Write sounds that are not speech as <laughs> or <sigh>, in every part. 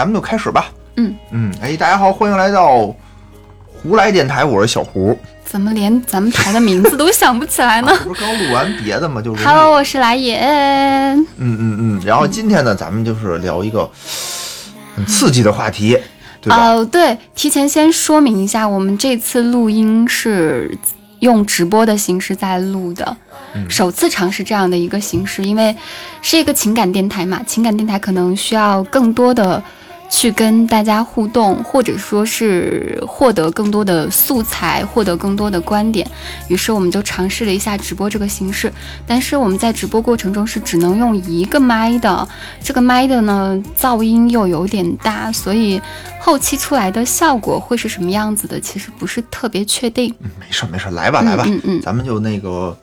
咱们就开始吧。嗯嗯，哎，大家好，欢迎来到胡来电台，我是小胡。怎么连咱们台的名字都想不起来呢 <laughs> 啊不是刚录完别的吗？就是？Hello，我是来也。嗯嗯嗯。然后今天呢，咱们就是聊一个很刺激的话题？哦，对，提前先说明一下，我们这次录音是用直播的形式在录的，嗯首次尝试这样的一个形式，因为是一个情感电台嘛，情感电台可能需要更多的去跟大家互动，或者说是获得更多的素材，获得更多的观点。于是我们就尝试了一下直播这个形式，但是我们在直播过程中是只能用一个麦的，这个麦的呢噪音又有点大，所以后期出来的效果会是什么样子的，其实不是特别确定。嗯没事没事，来吧来吧，嗯嗯咱们就那个，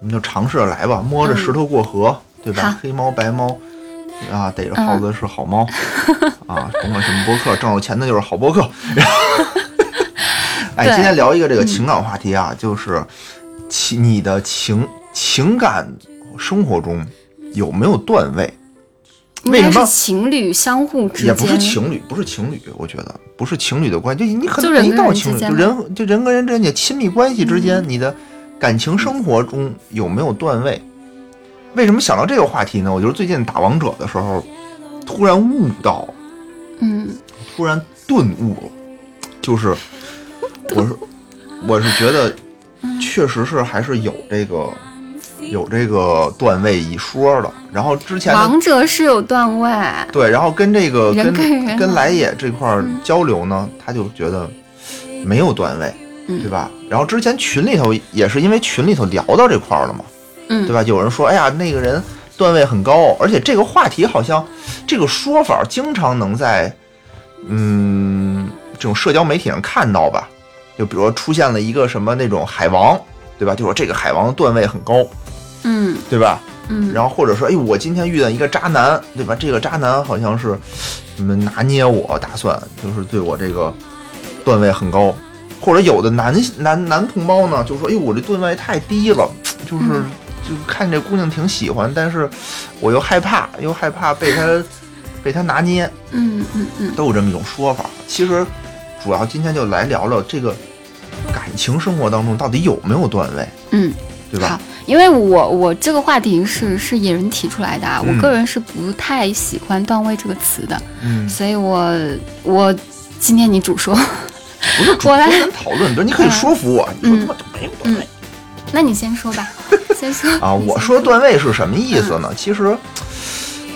咱们就尝试着来吧，摸着石头过河，对吧？黑猫白猫。啊，逮着耗子是好猫，<laughs> 啊，甭管什么播客，挣有钱的就是好播客。<laughs> 哎，对今天聊一个这个情感话题啊，就是情你的情情感生活中有没有段位？为什么情侣相互之间，也不是情侣，不是情侣，我觉得不是情侣的关系，就你可能就人跟没到情侣，就人就人跟人之间，的亲密关系之间，你的感情生活中有没有段位？为什么想到这个话题呢？我就是最近打王者的时候，突然悟到，嗯，突然顿悟了，就是我是 <laughs> 我是觉得，确实是还是有这个有这个段位一说的。然后之前王者是有段位，对，然后跟这个跟跟跟来也这块交流呢，他就觉得没有段位，嗯对吧？然后之前群里头也是因为群里头聊到这块了嘛，嗯，对吧？有人说，哎呀，那个人段位很高，而且这个话题好像这个说法经常能在嗯这种社交媒体上看到吧？就比如说出现了一个什么那种海王，对吧？就说这个海王段位很高，嗯对吧？嗯，然后或者说，哎，我今天遇到一个渣男，对吧？这个渣男好像是你们拿捏我，打算就是对我这个段位很高，或者有的男男男同胞呢，就说，哎，我这段位太低了，就是嗯就看这姑娘挺喜欢，但是我又害怕，又害怕被她被她拿捏，嗯嗯嗯，都有这么一种说法。其实主要今天就来聊聊这个感情生活当中到底有没有段位，嗯，对吧？好，因为我我这个话题是是野人提出来的啊，嗯。我个人是不太喜欢段位这个词的，嗯，所以我我今天你主说，不是主 <laughs> 我来讨论，不是你可以嗯说服我，你说他妈就没有段位。那你先说吧，<laughs> 先说。啊，我说段位是什么意思呢？其实，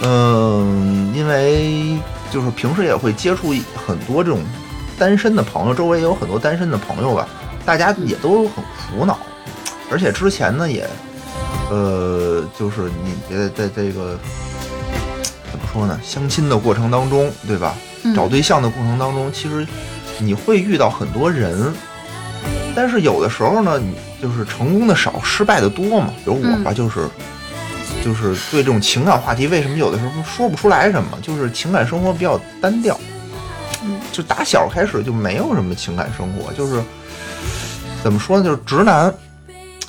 嗯，因为就是平时也会接触很多这种单身的朋友，周围也有很多单身的朋友吧，大家也都很苦恼，而且之前呢也，呃，就是你在在这个怎么说呢，相亲的过程当中，对吧？嗯。找对象的过程当中，其实你会遇到很多人，但是有的时候呢，你就是成功的少，失败的多嘛。比如我吧，就是就是对这种情感话题，为什么有的时候说不出来什么？就是情感生活比较单调，嗯就打小开始就没有什么情感生活，就是怎么说呢？就是直男，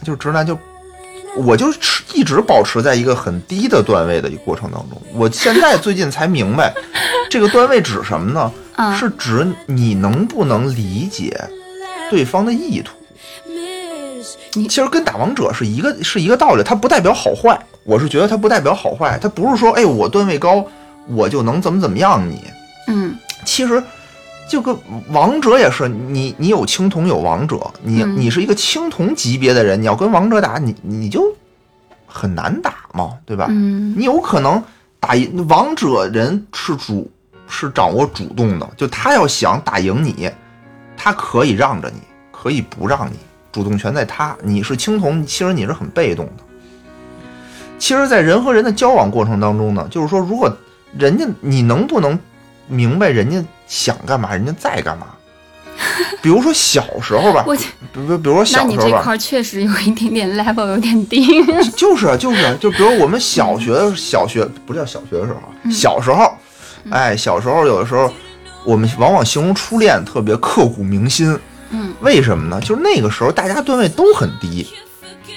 就是直男就。我就持一直保持在一个很低的段位的一个过程当中。我现在最近才明白，这个段位指什么呢？啊是指你能不能理解对方的意图。你其实跟打王者是一个是一个道理，它不代表好坏。我是觉得它不代表好坏，它不是说哎我段位高我就能怎么怎么样你。嗯其实就跟王者也是，你你有青铜有王者，你、嗯你是一个青铜级别的人，你要跟王者打，你你就很难打嘛，对吧？嗯你有可能打赢王者人是主是掌握主动的，就他要想打赢你，他可以让着你，可以不让你，主动权在他。你是青铜，其实你是很被动的。其实，在人和人的交往过程当中呢，就是说，如果人家你能不能明白人家想干嘛，人家在干嘛？<laughs> 比如说小时候吧，我比如比如说小时候吧，你这块确实有一点点 level 有点低。<laughs> 就是啊就是啊就比如我们小学小学不叫小学的时候小时候，哎，小时候有的时候，我们往往形容初恋特别刻骨铭心。嗯为什么呢？就是那个时候大家段位都很低，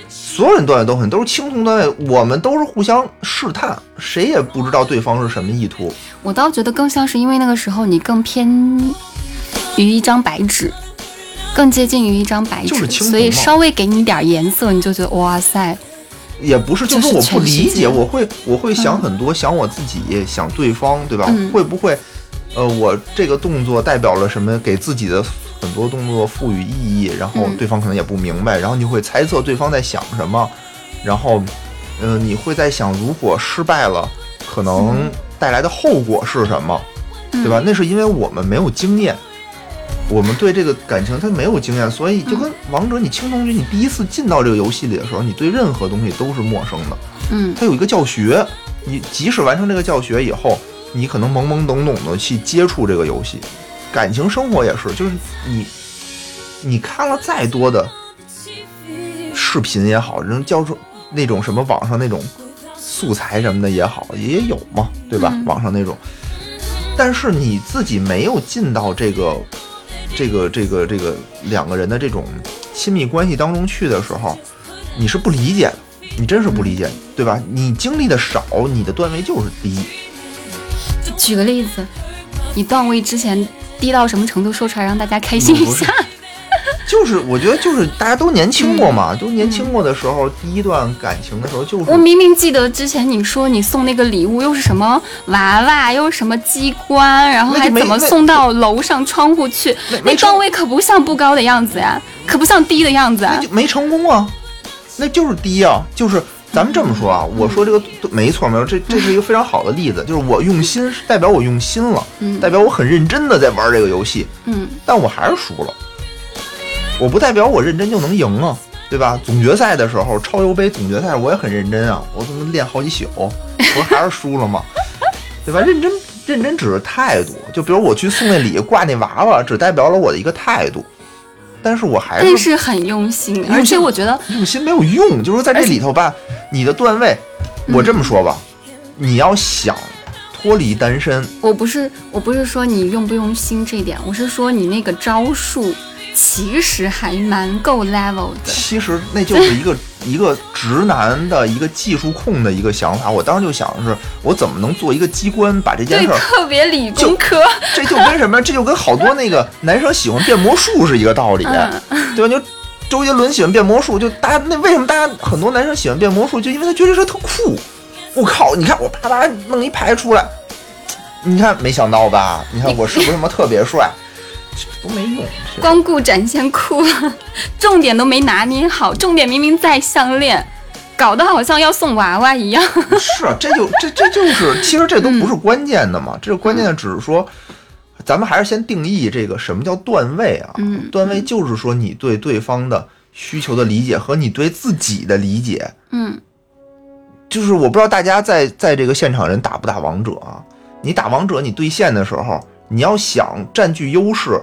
所有人段位都很都是青铜段位，我们都是互相试探，谁也不知道对方是什么意图。我倒觉得更像是因为那个时候你更偏于一张白纸，更接近于一张白纸，就是青铜所以稍微给你点颜色，你就觉得哇塞，也不是，就是我不理解，我会我会想嗯很多，想我自己，想对方，对吧？嗯会不会，呃，我这个动作代表了什么？给自己的很多动作赋予意义，然后嗯对方可能也不明白，然后你会猜测对方在想什么，然后，呃，你会在想，如果失败了，可能带来的后果是什么，嗯对吧？那是因为我们没有经验。我们对这个感情它没有经验，所以就跟王者，你青铜局，你第一次进到这个游戏里的时候，你对任何东西都是陌生的。嗯它有一个教学，你即使完成这个教学以后，你可能懵懵懂懂的去接触这个游戏。感情生活也是，就是你你看了再多的视频也好，人教授那种什么网上那种素材什么的也好，也有嘛，对吧？嗯网上那种，但是你自己没有进到这个这个这个这个两个人的这种亲密关系当中去的时候，你是不理解的，你真是不理解，对吧？你经历的少，你的段位就是低。举个例子，你段位之前低到什么程度，说出来让大家开心一下。<laughs> 就是我觉得就是大家都年轻过嘛，都年轻过的时候，第一段感情的时候就是我明明记得之前你说你送那个礼物又是什么娃娃，又是什么机关，然后还怎么送到楼上窗户去？那段位可不像不高的样子呀，可不像低的样子啊那。就没成功啊，那就是低啊，就是。咱们这么说啊，我说这个没错没错，这这是一个非常好的例子，就是我用心，是代表我用心了，嗯代表我很认真的在玩这个游戏，嗯但我还是输了。我不代表我认真就能赢啊，对吧？总决赛的时候，超游杯总决赛我也很认真啊，我怎么练好几宿，<laughs> 不是还是输了吗？对吧？认真认真只是态度，就比如我去送那礼挂那娃娃，只代表了我的一个态度，但是我还但是是很用心，而且我觉得，用心没有用，就是在这里头吧，你的段位，我这么说吧，你要想脱离单身，我不是我不是说你用不用心这一点，我是说你那个招数其实还蛮够 level 的。其实那就是一个 <laughs> 一个直男的一个技术控的一个想法。我当时就想的是，我怎么能做一个机关，把这件，事儿，特别理就工科。这就跟什么？这就跟好多那个男生喜欢变魔术是一个道理，嗯对吧？就周杰伦喜欢变魔术，就大家那为什么大家很多男生喜欢变魔术，就因为他觉得这特酷。我靠，你看我啪啪弄一排出来，你看没想到吧？你看我是不是他妈特别帅？这都没用。光顾展现酷了，重点都没拿捏好，重点明明在项链，搞得好像要送娃娃一样。是，啊这就这这就是，其实这都不是关键的嘛，这个关键的只是说，咱们还是先定义这个什么叫段位啊？嗯段位就是说你对对方的需求的理解和你对自己的理解。嗯就是我不知道大家在在这个现场人打不打王者啊？你打王者，你对线的时候，你要想占据优势，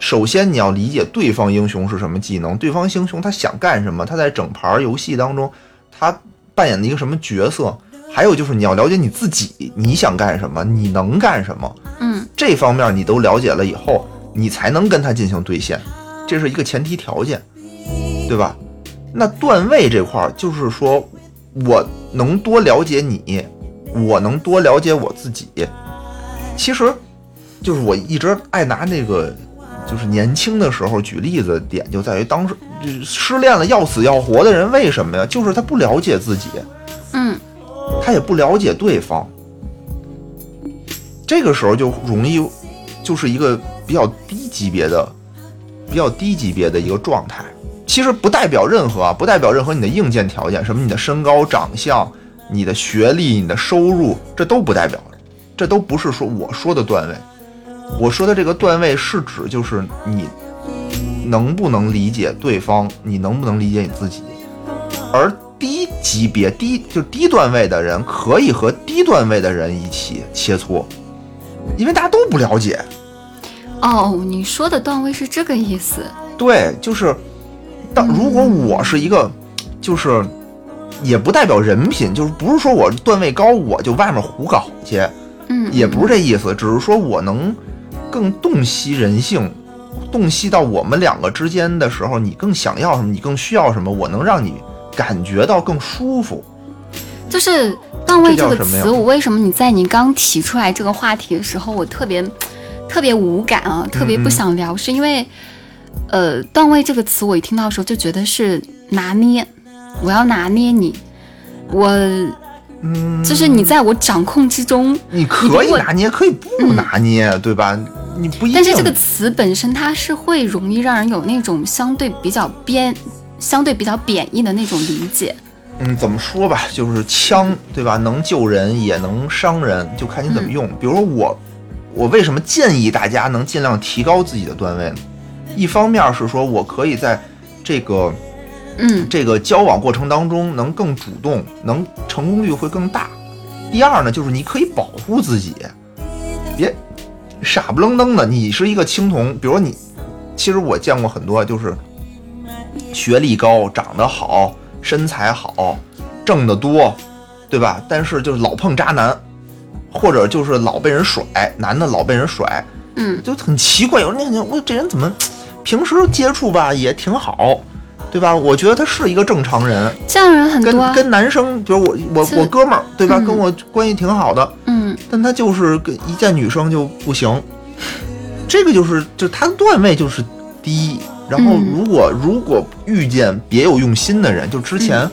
首先你要理解对方英雄是什么技能，对方英雄他想干什么，他在整盘游戏当中他扮演的一个什么角色，还有就是你要了解你自己，你想干什么，你能干什么，嗯这方面你都了解了以后，你才能跟他进行兑现，这是一个前提条件，对吧？那段位这块儿就是说，我能多了解你，我能多了解我自己。其实，就是我一直爱拿那个，就是年轻的时候举例子点就在于，当时就失恋了要死要活的人，为什么呀？就是他不了解自己，嗯他也不了解对方，这个时候就容易就是一个比较低级别的、比较低级别的一个状态。其实不代表任何啊，不代表任何你的硬件条件，什么你的身高、长相、你的学历、你的收入，这都不代表，这都不是说我说的段位。我说的这个段位是指就是你能不能理解对方，你能不能理解你自己。而低级别、低就低段位的人，可以和低段位的人一起切磋，因为大家都不了解。哦，你说的段位是这个意思。对，就是当如果我是一个，就是也不代表人品，就是不是说我段位高我就外面胡搞去，嗯，也不是这意思，只是说我能更洞悉人性，洞悉到我们两个之间的时候，你更想要什么，你更需要什么，我能让你感觉到更舒服。就是段位这个词，我为什么你在你刚提出来这个话题的时候，我特别特别无感啊，特别不想聊，是因为呃，段位这个词我一听到的时候就觉得是拿捏，我要拿捏你，我嗯，就是你在我掌控之中，你可以拿捏，可以不拿捏，对吧？你不一定。但是这个词本身它是会容易让人有那种相对比较边、相对比较贬义的那种理解。嗯，怎么说吧，就是枪，对吧？能救人也能伤人，就看你怎么用。比如说我，我为什么建议大家能尽量提高自己的段位呢？一方面是说我可以在这个嗯这个交往过程当中能更主动，能成功率会更大。第二呢，就是你可以保护自己，别傻不愣登的。你是一个青铜，比如你，其实我见过很多，就是学历高、长得好、身材好、挣得多，对吧？但是就是老碰渣男，或者就是老被人甩，男的老被人甩，嗯就很奇怪。有人那我这人怎么平时接触吧也挺好，对吧？我觉得他是一个正常人，这样人很跟多啊。跟男生，比如我我我哥们儿，对吧？嗯跟我关系挺好的，嗯但他就是跟一见女生就不行，这个就是就他的段位就是低。然后嗯如果、如果遇见别有用心的人，就之前。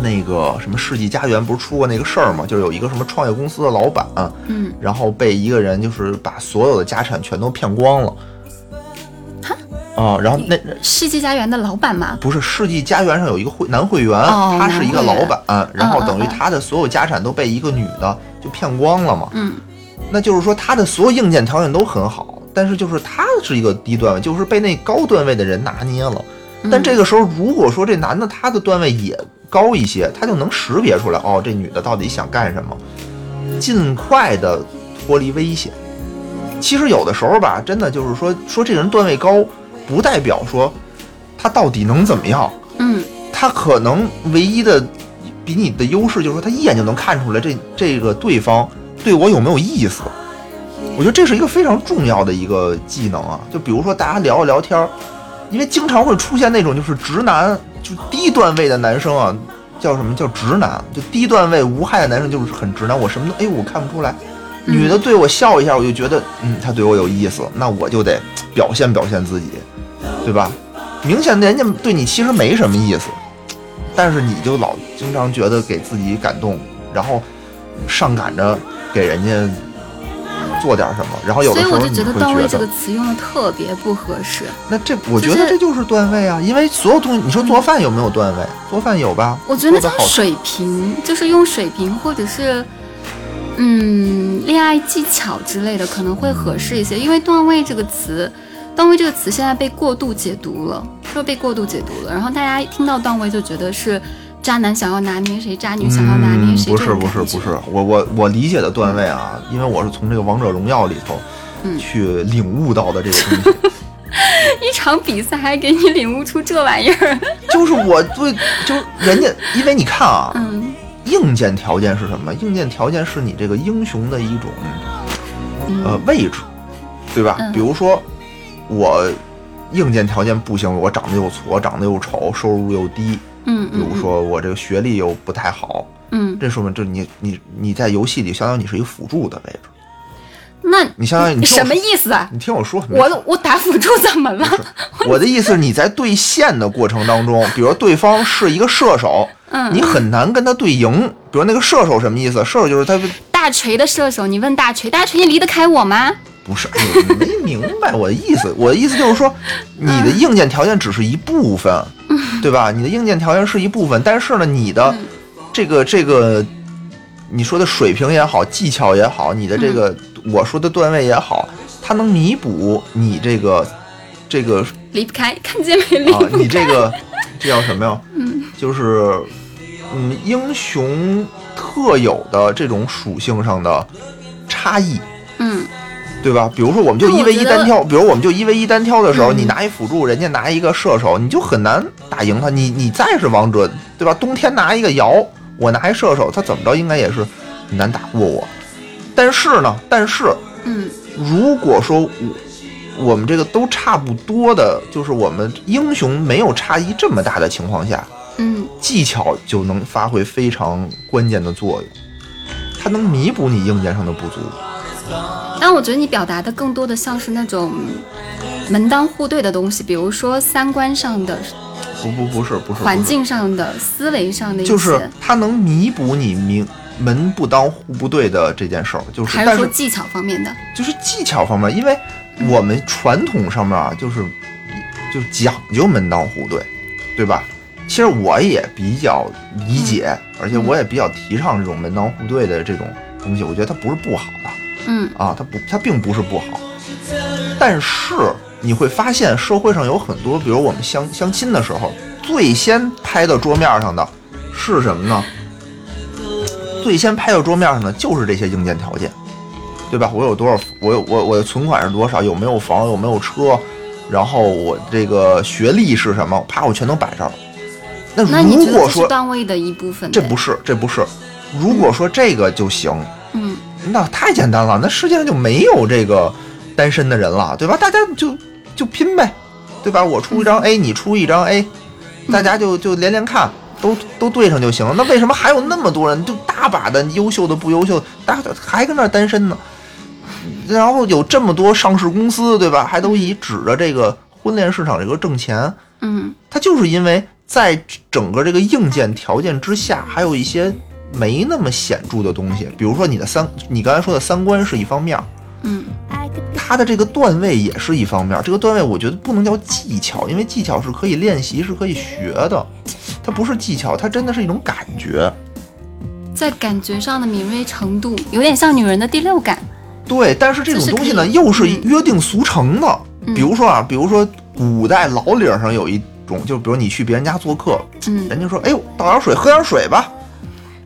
那个什么世纪佳缘不是出过那个事儿吗？就是有一个什么创业公司的老板，嗯，然后被一个人就是把所有的家产全都骗光了。啊，然后那世纪佳缘的老板吗，不是世纪佳缘上有一个会男会员，哦他是一个老板，然后嗯等于他的所有家产都被一个女的就骗光了嘛。嗯那就是说他的所有硬件条件都很好，但是就是他是一个低段位，就是被那高段位的人拿捏了。嗯但这个时候，如果说这男的他的段位也高一些，他就能识别出来，哦，这女的到底想干什么，尽快的脱离危险。其实有的时候吧，真的就是说说这个人段位高，不代表说他到底能怎么样。嗯他可能唯一的比你的优势就是说，他一眼就能看出来这这个对方对我有没有意思。我觉得这是一个非常重要的一个技能啊。就比如说大家聊一聊天儿，因为经常会出现那种就是直男，就低段位的男生啊，叫什么叫直男？就低段位无害的男生就是很直男，我什么都哎我看不出来。女的对我笑一下，我就觉得嗯，她对我有意思，那我就得表现表现自己，对吧？明显人家对你其实没什么意思，但是你就老经常觉得给自己感动，然后上赶着给人家做点什么，然后有的时候你所以我就觉得会段位这个，词用的特别不合适。那这我觉得这就是段位啊，因为所有东西，你说做饭有没有段位？做饭有吧？我觉得做得好叫水平，就是用水平或者是嗯恋爱技巧之类的可能会合适一些，因为段位这个词。段位这个词现在被过度解读了，说被过度解读了，然后大家听到段位就觉得是渣男想要拿捏谁，渣女想要拿捏谁、嗯。不是不是不是，我我我理解的段位啊，因为我是从这个王者荣耀里头嗯去领悟到的这个东西。<laughs> 一场比赛还给你领悟出这玩意儿，就是我对，就人家，因为你看啊，嗯硬件条件是什么？硬件条件是你这个英雄的一种呃位置，对吧？嗯比如说我硬件条件不行，我长得又矬，长得又丑，收入又低，嗯嗯，比如说我这个学历又不太好，嗯，这说明就是你你你在游戏里相当于你是一个辅助的位置，那你相当于你什么意思啊？你听我说，我我打辅助怎么了？<laughs> 我的意思是你在对线的过程当中，比如对方是一个射手，嗯你很难跟他对赢。比如那个射手什么意思？射手就是他大锤的射手，你问大锤，大锤你离得开我吗？不是，你没明白我的意思。我的意思就是说，你的硬件条件只是一部分，对吧？你的硬件条件是一部分，但是呢，你的这个这个，你说的水平也好，技巧也好，你的这个我说的段位也好，它能弥补你这个这个离不开，看见没？离开。你这个这叫什么呀？就是嗯，英雄特有的这种属性上的差异。嗯对吧？比如说，我们就一 v 一单挑，比如我们就一 v 一单挑的时候，嗯你拿一辅助，人家拿一个射手，你就很难打赢他。你你再是王者，对吧？冬天拿一个瑶，我拿一射手，他怎么着应该也是很难打过我。但是呢，但是嗯如果说我我们这个都差不多的，就是我们英雄没有差异这么大的情况下，嗯技巧就能发挥非常关键的作用，它能弥补你硬件上的不足。但我觉得你表达的更多的像是那种门当户对的东西，比如说三观上的、不不不是不是环，境上的、思维上的就是它能弥补你明门不当户不对的这件事儿，就是还是说技巧方面的？就是技巧方面，因为我们传统上面啊，就是就讲究门当户对，对吧？其实我也比较理解，而且我也比较提倡这种门当户对的这种东西。我觉得它不是不好的嗯啊，它不，它并不是不好。但是你会发现，社会上有很多，比如我们相相亲的时候，最先拍到桌面上的是什么呢？最先拍到桌面上的就是这些硬件条件。对吧？我有多少？我有我我的存款是多少？有没有房？有没有车？然后我这个学历是什么？啪，我全都摆上了。那如果说段位的一部分？这不是，这不是，如果说这个就行，嗯那太简单了，那世界上就没有这个单身的人了，对吧？大家就就拼呗，对吧？我出一张 A，你出一张 A，大家就就连连看，都都对上就行了。那为什么还有那么多人，就大把的优秀的不优秀，大家还跟那儿单身呢？然后有这么多上市公司，对吧？还都以指着这个婚恋市场这个挣钱，嗯它就是因为在整个这个硬件条件之下，还有一些没那么显著的东西，比如说你的三，你刚才说的三观是一方面，嗯它的这个段位也是一方面。这个段位我觉得不能叫技巧，因为技巧是可以练习，是可以学的，它不是技巧，它真的是一种感觉。在感觉上的敏锐程度，有点像女人的第六感。对，但是这种东西呢，又是嗯约定俗成的。嗯比如说啊，比如说古代老岭上有一种，就比如你去别人家做客，嗯人家说：“哎呦，倒点水，喝点水吧。”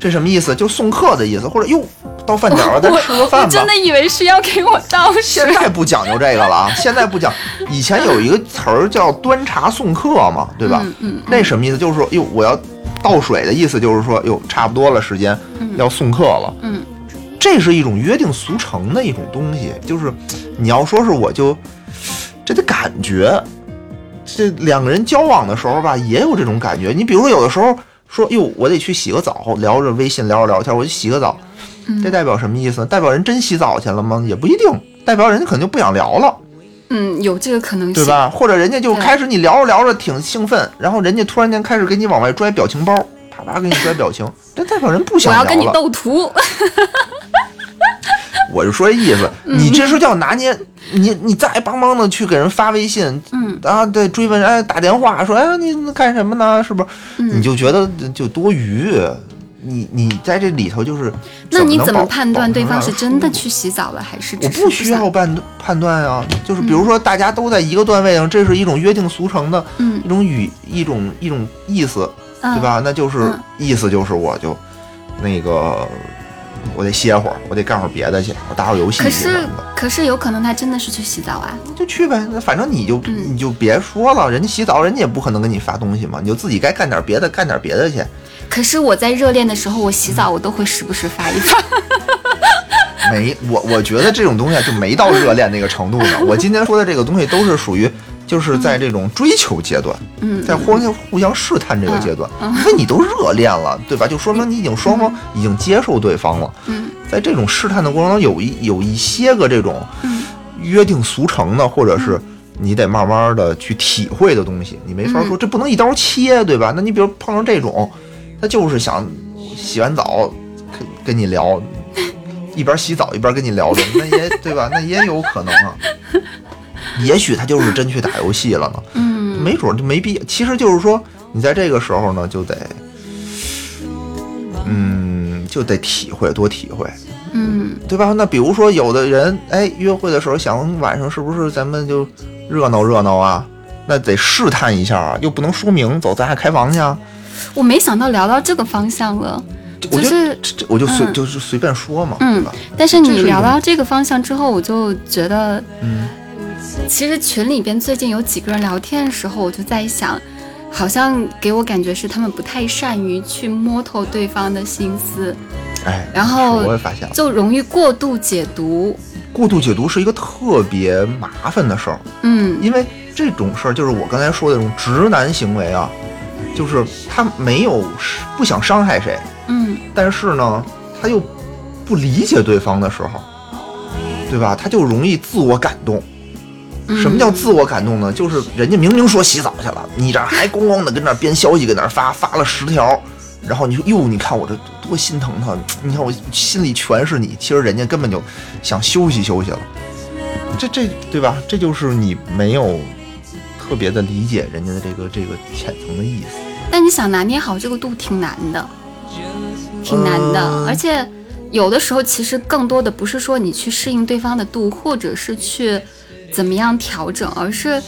这什么意思？就送客的意思，或者哟，到饭点了，<laughs> 再吃个饭吧我真。的以为是要给我倒水现。在不讲究这个了啊，现在不讲。<laughs> 以前有一个词儿叫“端茶送客”嘛，对吧？嗯嗯那什么意思？就是说，哟，我要倒水的意思，就是说，哟，差不多了，时间要送客了。嗯这是一种约定俗成的一种东西，就是你要说是我就这得感觉，这两个人交往的时候吧，也有这种感觉。你比如说有的时候说，哟，我得去洗个澡，聊着微信聊着聊天，我去洗个澡，这代表什么意思？代表人真洗澡去了吗？也不一定，代表人家可能就不想聊了，嗯，有这个可能性。对吧？或者人家就开始你聊着聊着挺兴奋，然后人家突然间开始给你往外拽表情包，啪啪给你拽表情，这代表人不想聊了。我要跟你斗图。<laughs> <laughs> 我就说这意思，你这是叫拿捏，你你再帮忙的去给人发微信，嗯啊，对，追问，哎，打电话说，哎，你干什么呢？是不是？嗯你就觉得就多余，你你在这里头就是，那你怎么判断对方是真的？去洗澡了，还是我不需要判判断啊，就是比如说大家都在一个段位上，这是一种约定俗成的嗯一种语一种一种意思，嗯对吧？那就是嗯意思就是我就那个我得歇会儿，我得干会儿别的去，我打会儿游戏可是。可是有可能他真的是去洗澡啊。你就去呗，那反正你就、嗯你就别说了，人家洗澡，人家也不可能给你发东西嘛，你就自己该干点别的，干点别的去。可是我在热恋的时候，我洗澡我都会时不时发一发。没，我我觉得这种东西啊就没到热恋那个程度呢。我今天说的这个东西都是属于就是在这种追求阶段，嗯，在互相互相试探这个阶段，因为你都热恋了，对吧？就说明你已经双方已经接受对方了。嗯在这种试探的过程中，有一有一些个这种嗯约定俗成的，或者是你得慢慢的去体会的东西，你没法嗯说这不能一刀切，对吧？那你比如碰上这种，他就是想洗完澡跟跟你聊，一边洗澡一边跟你聊着，那也对吧？那也有可能啊。<laughs> 也许他就是真去打游戏了呢，嗯没准儿就没必要。其实就是说，你在这个时候呢，就得，嗯，就得体会，多体会。嗯对吧？那比如说，有的人哎，约会的时候想晚上是不是咱们就热闹热闹啊？那得试探一下啊，又不能说明，走，咱俩开房去啊。我没想到聊到这个方向了。我就是这这我就随、嗯就是随便说嘛，嗯对吧？但是你聊到这个方向之后，我就觉得，嗯，其实群里边最近有几个人聊天的时候，我就在想，好像给我感觉是他们不太善于去摸透对方的心思，哎，然后我也发现了，就容易过度解读。过度解读是一个特别麻烦的事儿，嗯因为这种事儿就是我刚才说的那种直男行为啊，就是他没有不想伤害谁，嗯但是呢，他又不理解对方的时候，对吧？他就容易自我感动。嗯，什么叫自我感动呢？就是人家明明说洗澡去了，你这儿还咣咣的跟那儿编消息，跟那儿发发了十条，然后你说哟，你看我这多心疼他，你看我心里全是你，其实人家根本就想休息休息了。这这对吧？这就是你没有特别的理解人家的这个这个浅层的意思。但你想拿捏好这个度挺难的，挺难的，嗯而且有的时候其实更多的不是说你去适应对方的度，或者是去怎么样调整，而是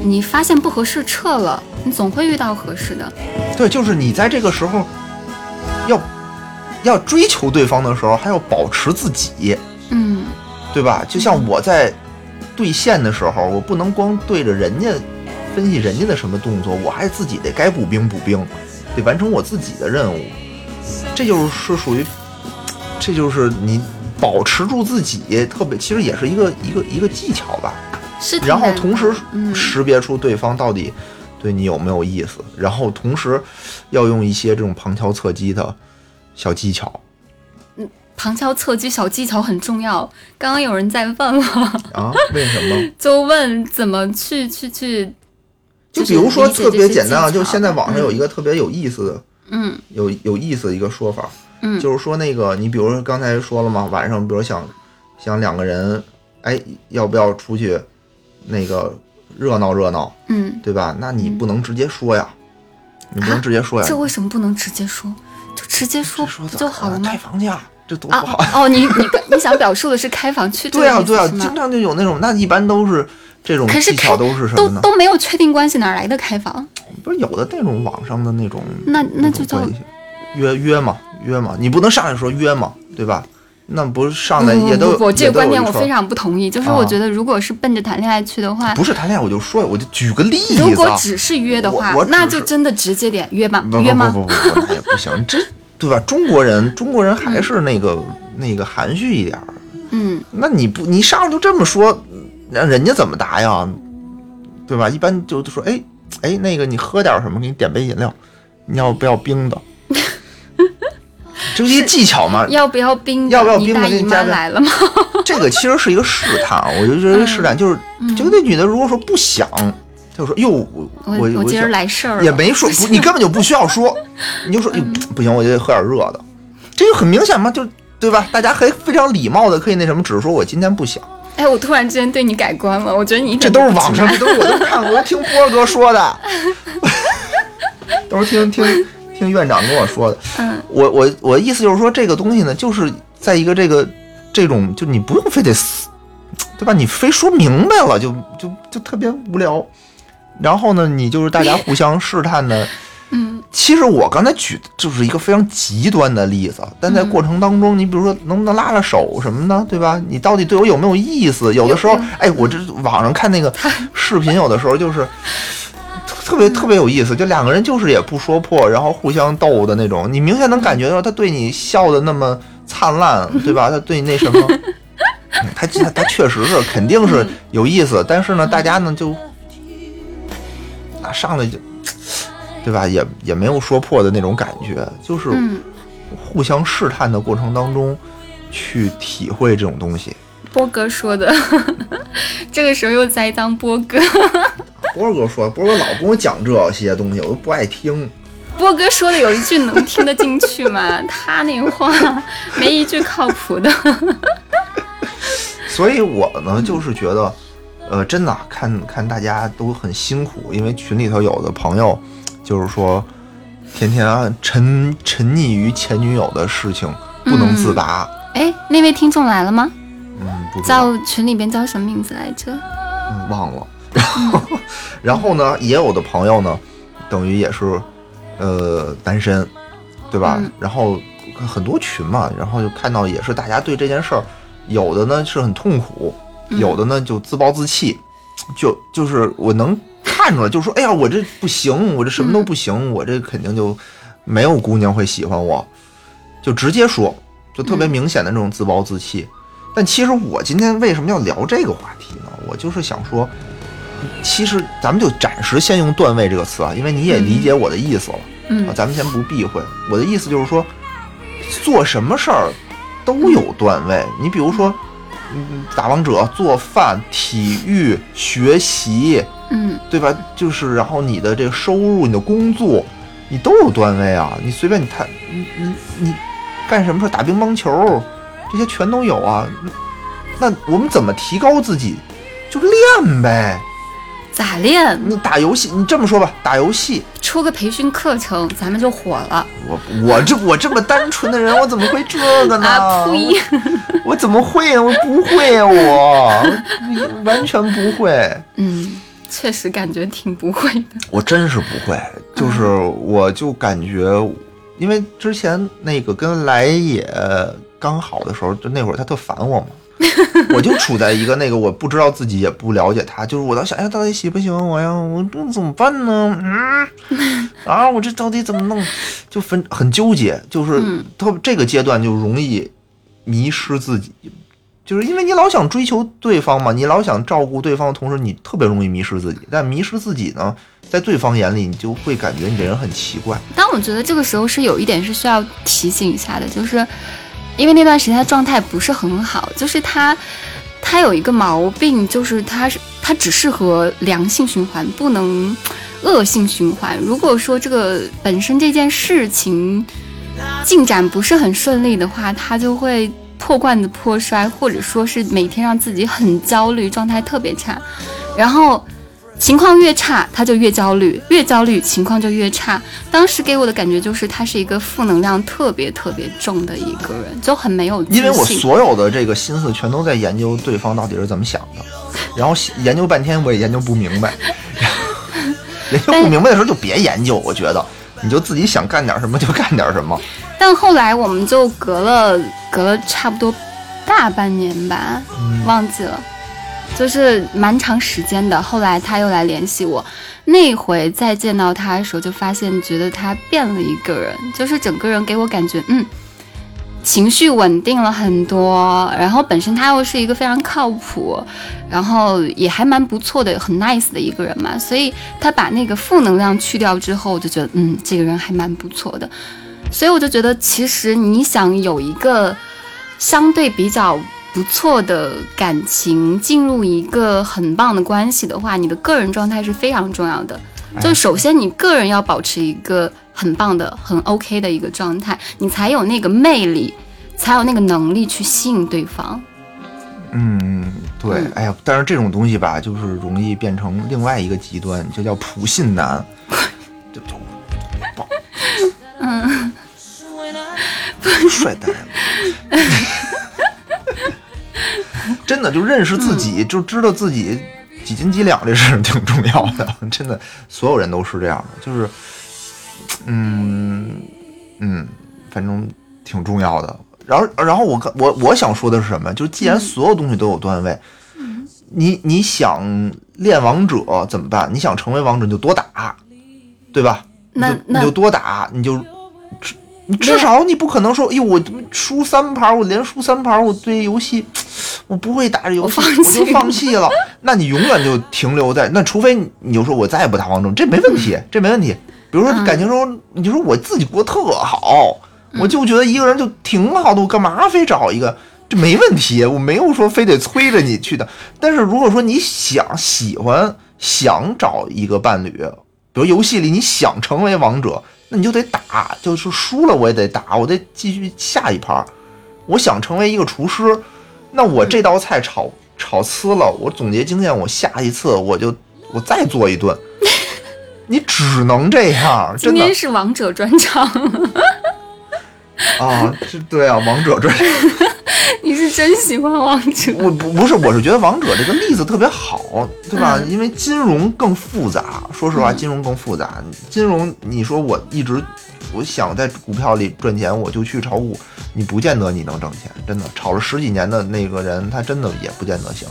你发现不合适撤了，你总会遇到合适的。对，就是你在这个时候要要追求对方的时候，还要保持自己。嗯对吧？就像我在兑现的时候，我不能光对着人家分析人家的什么动作，我还自己得该补兵补兵，得完成我自己的任务。这就是属于，这就是你保持住自己，特别其实也是一个一个一个技巧吧。是然后同时嗯识别出对方到底对你有没有意思，然后同时要用一些这种旁敲侧击的小技巧嗯旁敲侧击小技巧很重要。刚刚有人在问了，<laughs> 啊。为什么？<laughs> 就问怎么去去去，就比如说特别简单啊，就现在网上有一个特别有意思的、嗯有有意思的一个说法，嗯就是说那个你比如说刚才说了嘛，晚上比如想想两个人，哎，要不要出去那个热闹热闹，嗯，对吧？那你不能直接说呀，你不能直接说呀，这为什么不能直接说？就直接说就好了吗开？房价这多啊不好。哦，你你你想表述的是开房去 <laughs> 对呀，对呀，经常就有那种，那一般都是这种技巧都是什么呢？都没有确定关系，哪来的开房？不是有的那种网上的那种，那那就叫约约嘛约嘛，你不能上来说约嘛，对吧？那不是上来也都不不，这个观点我非常不同意。就是啊我觉得，如果是奔着谈恋爱去的话，不是谈恋爱，我就说，我就举个例子啊。如果只是约的话那就真的直接点约吧，约吗？不不不不不，那也不行，这对吧？中国人中国人还是那个、那个含蓄一点儿。嗯，那你不你上来就这么说，那人家怎么答呀？对吧？一般就就说，哎哎，那个你喝点什么？给你点杯饮料，你要不要冰的？这是一个技巧嘛？要不要冰的？要不要冰的你大姨来了吗？<laughs> 这个其实是一个试探，我就觉得试探就是，就那女的如果说不想，就说哟，我我我今儿来事儿了，也没说，不，你根本就不需要说，<laughs> 你就说，哟，不行，我就得喝点热的，这就很明显嘛，就对吧？大家还非常礼貌的可以那什么，只是说我今天不想，哎，我突然之间对你改观了，我觉得你这都是网上，这都是我都看过，我都听波哥说的，<laughs> 都是听听听院长跟我说的。嗯我我我的意思就是说，这个东西呢，就是在一个这个这种，就你不用非得死，对吧？你非说明白了，就就就特别无聊。然后呢，你就是大家互相试探的。<laughs> 嗯其实我刚才举的就是一个非常极端的例子，但在过程当中，你比如说能不能拉拉手什么的，对吧？你到底对我有没有意思？有的时候哎，我这网上看那个 <laughs> 视频，有的时候就是特别特别有意思，就两个人就是也不说破，然后互相逗的那种，你明显能感觉到他对你笑的那么灿烂，对吧？他对你那什么，<laughs> 嗯他他他确实是肯定是有意思，但是呢，大家呢就啊上来就。对吧？也也没有说破的那种感觉，就是嗯，互相试探的过程当中去体会这种东西。波哥说的，<laughs> 这个时候又栽赃波哥。波哥说，波哥老跟我讲这些东西，我都不爱听。波哥说的有一句能听得进去吗？<laughs> 他那话没一句靠谱的。<laughs> 所以我呢，就是觉得，呃，真的看看大家都很辛苦，因为群里头有的朋友就是说，天天啊沉沉溺于前女友的事情不能自拔。哎，那位听众来了吗？嗯，不知道，在群里边叫什么名字来着？嗯，忘了。然后，然后呢，也有的朋友呢，等于也是，呃，单身，对吧？嗯然后很多群嘛，然后就看到也是大家对这件事儿，有的呢是很痛苦，嗯有的呢就自暴自弃，就就是我能看出来，就说，哎呀，我这不行，我这什么都不行，我这肯定就没有姑娘会喜欢我，就直接说，就特别嗯明显的那种自暴自弃。但其实我今天为什么要聊这个话题呢？我就是想说，其实咱们就暂时先用段位这个词啊，因为你也理解我的意思了。嗯啊，咱们先不避讳。我的意思就是说，做什么事儿都有段位。你比如说，嗯，打王者、做饭、体育、学习，嗯对吧？就是然后你的这个收入、你的工作，你都有段位啊。你随便你谈，你你你干什么事儿，打乒乓球，这些全都有啊。那我们怎么提高自己？就练呗。咋练？你打游戏，你这么说吧，打游戏，出个培训课程，咱们就火了我我这我这么单纯的人，我怎么会这个呢？<laughs> 啊！呸！我怎么会呢？我不会啊，我完全不会。嗯，确实感觉挺不会的。我真是不会，就是我就感觉，因为之前那个跟来也刚好的时候，就那会儿他特烦我嘛，<laughs> 我就处在一个那个我不知道自己也不了解他，就是我倒想，哎呀，到底喜不喜欢我呀？我这怎么办呢？嗯，<laughs> 啊，我这到底怎么弄？就分很纠结，就是嗯特这个阶段就容易迷失自己。就是因为你老想追求对方嘛，你老想照顾对方的同时，你特别容易迷失自己。但迷失自己呢，在对方眼里，你就会感觉你这人很奇怪。但我觉得这个时候是有一点是需要提醒一下的，就是因为那段时间他状态不是很好，就是他他有一个毛病，就是他是他只适合良性循环，不能恶性循环。如果说这个本身这件事情进展不是很顺利的话，他就会破罐子破摔，或者说是每天让自己很焦虑，状态特别差，然后。情况越差，他就越焦虑，越焦虑情况就越差。当时给我的感觉就是他是一个负能量特别特别重的一个人，就很没有自信。因为我所有的这个心思全都在研究对方到底是怎么想的，然后研究半天我也研究不明白。<laughs> 研究不明白的时候就别研究，我觉得你就自己想干点什么就干点什么。但后来我们就隔了隔了差不多大半年吧，忘记了，就是蛮长时间的。后来他又来联系我，那回再见到他的时候，就发现觉得他变了一个人，就是整个人给我感觉，嗯，情绪稳定了很多。然后本身他又是一个非常靠谱，然后也还蛮不错的，很 nice 的一个人嘛。所以他把那个负能量去掉之后，我就觉得，嗯，这个人还蛮不错的。所以我就觉得，其实你想有一个相对比较不错的感情，进入一个很棒的关系的话，你的个人状态是非常重要的。就首先你个人要保持一个很棒的、很 OK 的一个状态，你才有那个魅力，才有那个能力去吸引对方。嗯，对嗯，哎呀，但是这种东西吧，就是容易变成另外一个极端，就叫普信男。就 <laughs> 就嗯，<laughs> 帅呆了。<laughs> 真的就认识自己，就知道自己几斤几两，这事 <laughs> 挺重要的。真的，所有人都是这样的，就是，嗯嗯，反正挺重要的。然后，然后我刚我我想说的是什么？就是既然所有东西都有段位，你你想练王者怎么办？你想成为王者，你就多打，对吧？你那你就多打，你就至少你不可能说，哎呦，我输三盘，我连输三盘，我对游戏我不会打这游戏，我就弃放弃了。那你永远就停留在那，除非你你就说我再也不打王者，这没问题，这没问题。比如说嗯感情中，你就说我自己过得特好，我就觉得一个人就挺好的，我干嘛非找一个？这没问题，我没有说非得催着你去的。但是如果说你想喜欢想找一个伴侣，比如游戏里你想成为王者，那你就得打，就是输了我也得打，我得继续下一盘。我想成为一个厨师，那我这道菜炒炒呲了，我总结经验，我下一次我就我再做一顿。你只能这样，真的天是王者专场，啊，是对啊，王者这。<laughs> 你是真喜欢王者？我不不是，我是觉得王者这个例子特别好，对吧？因为金融更复杂，说实话，金融更复杂。金融，你说我一直我想在股票里赚钱，我就去炒股，你不见得你能挣钱，真的。炒了十几年的那个人，他真的也不见得行。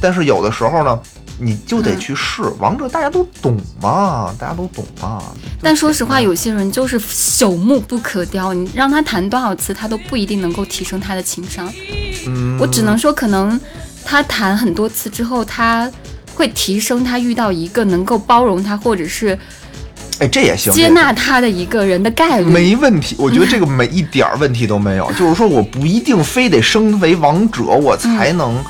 但是有的时候呢，你就得去试。王者大家都懂嘛，大家都懂嘛。但说实话，有些人就是朽木不可雕，你让他谈多少次，他都不一定能够提升他的情商。嗯，我只能说，可能他谈很多次之后，他会会提升他遇到一个能够包容他或者是哎，这也行，接纳他的一个人的概率。没问题。我觉得这个没一点儿问题都没有。就是说，我不一定非得升为王者，我才能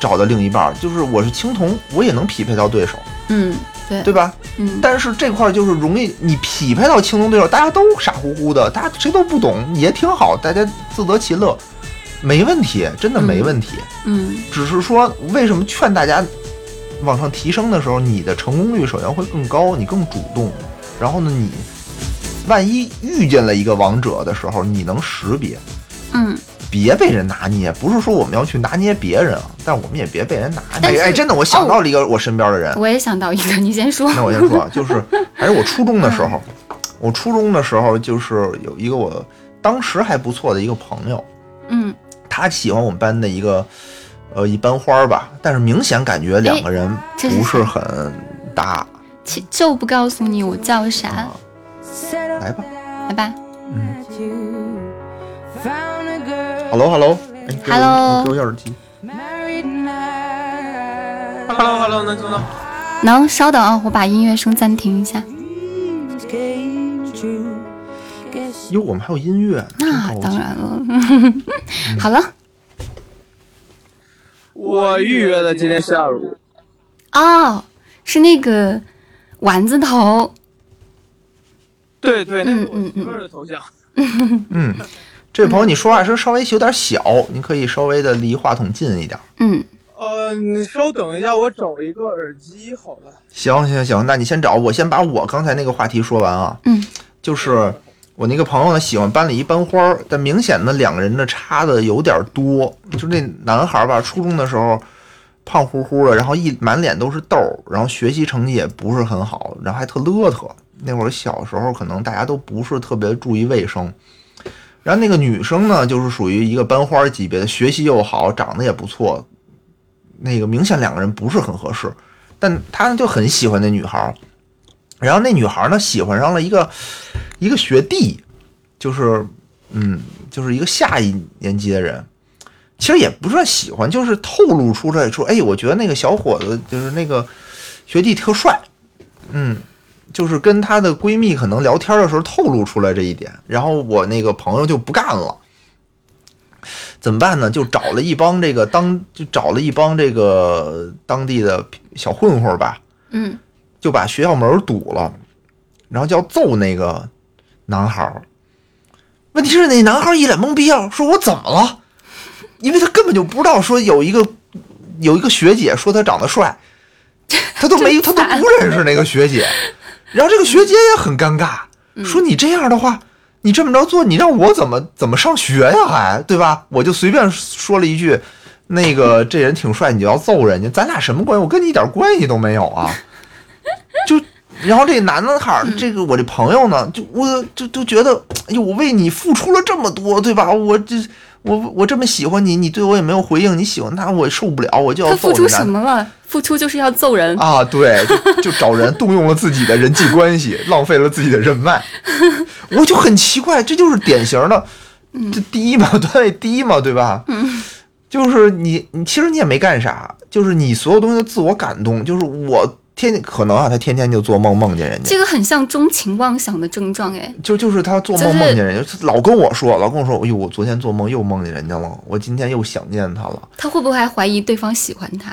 找的另一半儿。就是我是青铜，我也能匹配到对手，嗯，对，对吧？嗯，但是这块儿就是容易你匹配到青铜对手，大家都傻乎乎的，大家谁都不懂，也挺好，大家自得其乐，没问题，真的没问题。嗯只是说，为什么劝大家往上提升的时候，你的成功率首先会更高，你更主动。然后呢，你万一遇见了一个王者的时候，你能识别，嗯，别被人拿捏。不是说我们要去拿捏别人啊，但我们也别被人拿捏。哎，真的，我想到了一个我身边的人，我也想到一个，你先说。那我先说啊，就是还是我初中的时候，我初中的时候就是有一个我当时还不错的一个朋友，嗯他喜欢我们班的一个呃一班花儿吧，但是明显感觉两个人不是很搭。其就不告诉你我叫啥，啊，来吧来吧。，Hello Hello，哎给我 Hello 给我耳机。Hello Hello，能听到？能稍等啊，我把音乐声暂停一下。哟，我们还有音乐，那。当然了。好了，我预约的今天下午。哦，是那个丸子头。对对，那嗯是我媳妇儿的头像。嗯，<laughs> 这位朋友，你说话声稍微有点小，你可以稍微的离话筒近一点。嗯，呃，你稍等一下，我找一个耳机好了。行行行，那你先找，我先把我刚才那个话题说完啊。嗯，就是我那个朋友呢，喜欢班里一班花儿，但明显呢两个人的差的有点多。就那男孩吧，初中的时候胖乎乎的，然后一满脸都是痘，然后学习成绩也不是很好，然后还特邋遢。那会儿小时候可能大家都不是特别注意卫生。然后那个女生呢，就是属于一个班花级别的，学习又好，长得也不错。那个明显两个人不是很合适，但他就很喜欢那女孩儿。然后那女孩儿呢，喜欢上了一个一个学弟，就是嗯，就是一个下一年级的人。其实也不算喜欢，就是透露出来说，哎，我觉得那个小伙子就是那个学弟特帅，嗯，就是跟她的闺蜜可能聊天的时候透露出来这一点，然后我那个朋友就不干了，怎么办呢？就找了一帮这个当就找了一帮这个当地的小混混吧，嗯，就把学校门堵了，然后就要揍那个男孩儿。问题是那男孩儿一脸懵逼啊，说我怎么了？因为他根本就不知道说有一个有一个学姐说他长得帅，他都没 <laughs> 他都不认识那个学姐，然后这个学姐也很尴尬，说你这样的话，你这么着做，你让我怎么怎么上学呀？还对吧？我就随便说了一句，那个这人挺帅，你就要揍人家，咱俩什么关系？我跟你一点关系都没有啊！<laughs> 就然后这男的孩儿，这个我这朋友呢，就我就就觉得，哎呦，我为你付出了这么多，对吧？我这我我这么喜欢你，你对我也没有回应，你喜欢他，我受不了，我就要他付出什么了？付出就是要揍人。啊，对，就就找人动用了自己的人际关系，浪费了自己的人脉，<laughs> 我就很奇怪，这就是典型的，这第一嘛，<laughs> 段位第一嘛，对吧？嗯，就是你，你其实你也没干啥，就是你所有东西都自我感动，就是我天天可能啊，他天天就做梦梦见人家，这个很像钟情妄想的症状，哎，就就是他做梦梦见人家，老跟我说，老跟我说，哎呦，我昨天做梦又梦见人家了，我今天又想念他了。他会不会还怀疑对方喜欢他？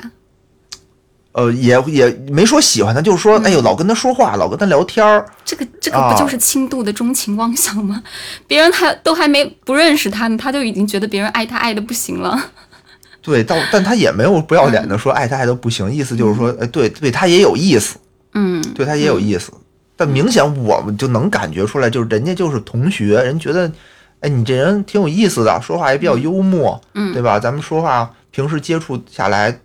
呃，也也没说喜欢他，就是说，哎呦，老跟他说话，老跟他聊天儿，这个这个啊不就是轻度的钟情妄想吗？别人还都还没不认识他呢，他就已经觉得别人爱他爱的不行了。对，到但他也没有不要脸的说爱他爱的不行，意思就是说，哎，对对他也有意思，嗯，对他也有意思，但明显我们就能感觉出来，就是人家就是同学，人觉得，哎，你这人挺有意思的，说话也比较幽默，嗯。对吧？咱们说话平时接触下来，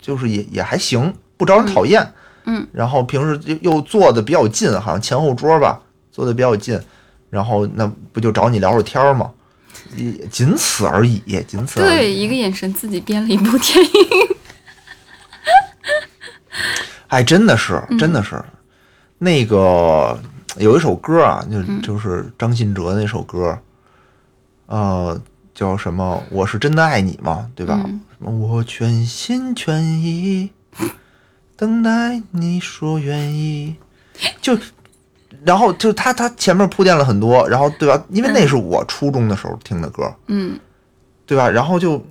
就是也也还行，不招人讨厌，嗯。嗯然后平时又又坐的比较近，好像前后桌吧，坐的比较近，然后那不就找你聊会儿天儿吗？也仅此而已，仅此而已。对，一个眼神自己编了一部电影。哎，真的是，嗯真的是，那个有一首歌啊，就嗯就是张信哲那首歌，呃，叫什么？我是真的爱你嘛，对吧？嗯什么我全心全意等待你说愿意，就，然后就他他前面铺垫了很多，然后对吧？因为那是我初中的时候听的歌，嗯对吧？然后就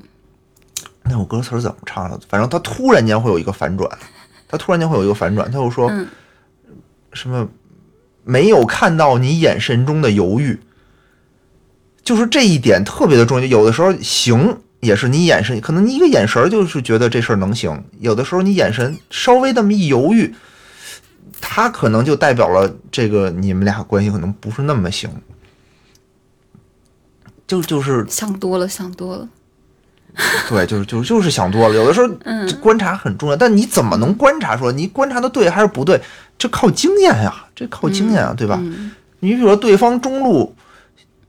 那首歌词怎么唱的？反正他突然间会有一个反转，他突然间会有一个反转，他又说嗯什么没有看到你眼神中的犹豫，就是这一点特别的重要。有的时候行也是你眼神，可能你一个眼神就是觉得这事儿能行，有的时候你眼神稍微那么一犹豫，他可能就代表了这个你们俩关系可能不是那么行。就就是想多了，想多了。<laughs> 对，就是就是就是想多了。有的时候嗯观察很重要，但你怎么能观察出来？你观察的对还是不对？这靠经验呀，这靠经验啊，对吧？嗯你比如说对方中路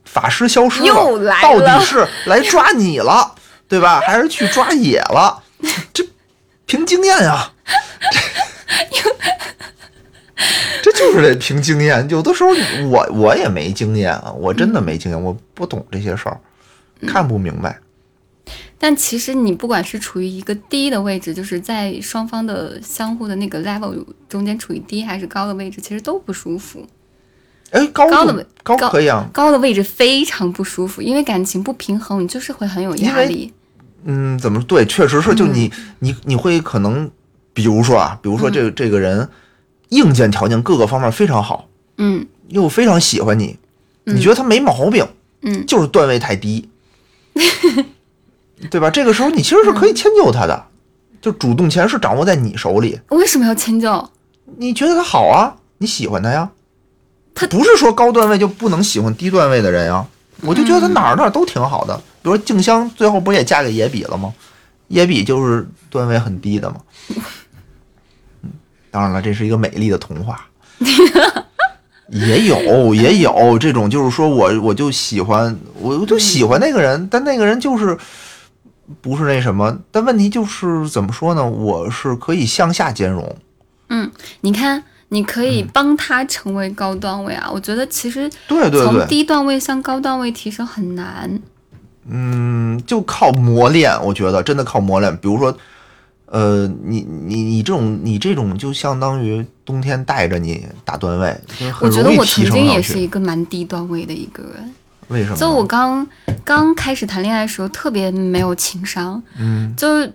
法师消失又了，到来了底是来抓你了，对吧？还是去抓野了？<laughs> 这凭经验呀。<laughs> <laughs> 这就是得凭经验，有的时候我我也没经验啊，我真的没经验，我不懂这些事儿，看不明白。但其实你不管是处于一个低的位置，就是在双方的相互的那个 level 中间处于低还是高的位置，其实都不舒服。哎，高高的位高高可以啊，高的位置非常不舒服，因为感情不平衡，你就是会很有压力。嗯，怎么对？确实是，就你、你你会可能，比如说啊，比如说这个、这个人硬件条件各个方面非常好，嗯又非常喜欢你，你觉得他没毛病，嗯就是段位太低，<laughs> 对吧？这个时候你其实是可以迁就他的，就主动权是掌握在你手里。为什么要迁就？你觉得他好啊，你喜欢他呀，他不是说高段位就不能喜欢低段位的人呀。我就觉得他哪儿哪儿都挺好的，比如说静香最后不也嫁给野比了吗？野比就是段位很低的嘛。嗯，当然了，这是一个美丽的童话。<laughs> 也有也有这种，就是说我我就喜欢我我就喜欢那个人，但那个人就是不是那什么。但问题就是怎么说呢？我是可以向下兼容。嗯，你看，你可以帮他成为高段位啊。我觉得其实从对对从，低段位向高段位提升很难。嗯，就靠磨练，我觉得真的靠磨练。比如说，呃，你你你这种你这种就相当于冬天带着你打段位，就是很我觉得我曾经。也是一个蛮低段位的一个人。为什么？就我刚刚开始谈恋爱的时候，特别没有情商，嗯就是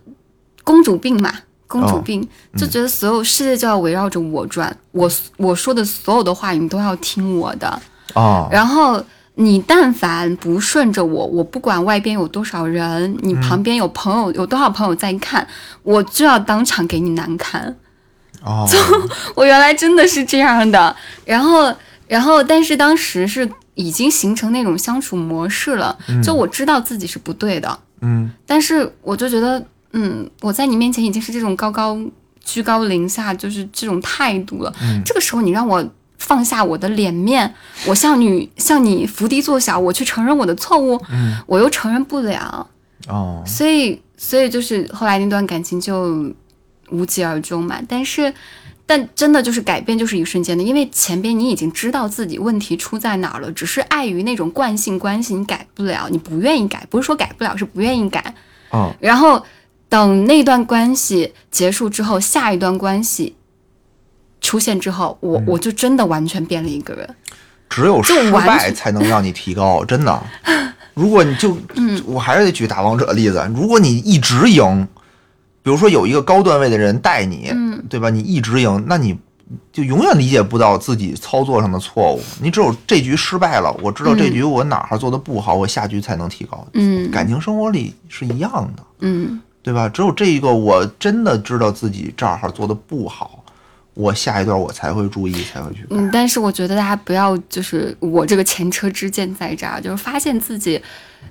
公主病嘛，公主哦病，就觉得所有世界就要围绕着我转，我我说的所有的话你都要听我的，啊，然后你但凡不顺着我，我不管外边有多少人，你旁边有朋友有多少朋友在看，我就要当场给你难堪。哦，<laughs> 我原来真的是这样的，然后，然后，但是当时是已经形成那种相处模式了，就我知道自己是不对的，嗯。但是我就觉得，嗯，我在你面前已经是这种高高居高临下，就是这种态度了。嗯。这个时候你让我放下我的脸面，我向你向你伏低做小，我去承认我的错误，嗯我又承认不了，哦，所以所以就是后来那段感情就无疾而终嘛。但是。但真的就是改变，就是一瞬间的，因为前边你已经知道自己问题出在哪儿了，只是碍于那种惯性关系，你改不了，你不愿意改，不是说改不了，是不愿意改。哦然后等那段关系结束之后，下一段关系出现之后，我、我就真的完全变了一个人。只有失败才能让你提高，真的。<laughs> 如果你就，嗯我还是得举打王者的例子，如果你一直赢，比如说有一个高段位的人带你，嗯对吧？你一直赢，那你就永远理解不到自己操作上的错误。你只有这局失败了，我知道这局我哪儿做的不好，我下局才能提高。嗯感情生活里是一样的，嗯对吧？只有这一个我真的知道自己这儿做的不好，我下一段我才会注意，才会去。嗯，但是我觉得大家不要就是我这个前车之鉴在这儿，就是发现自己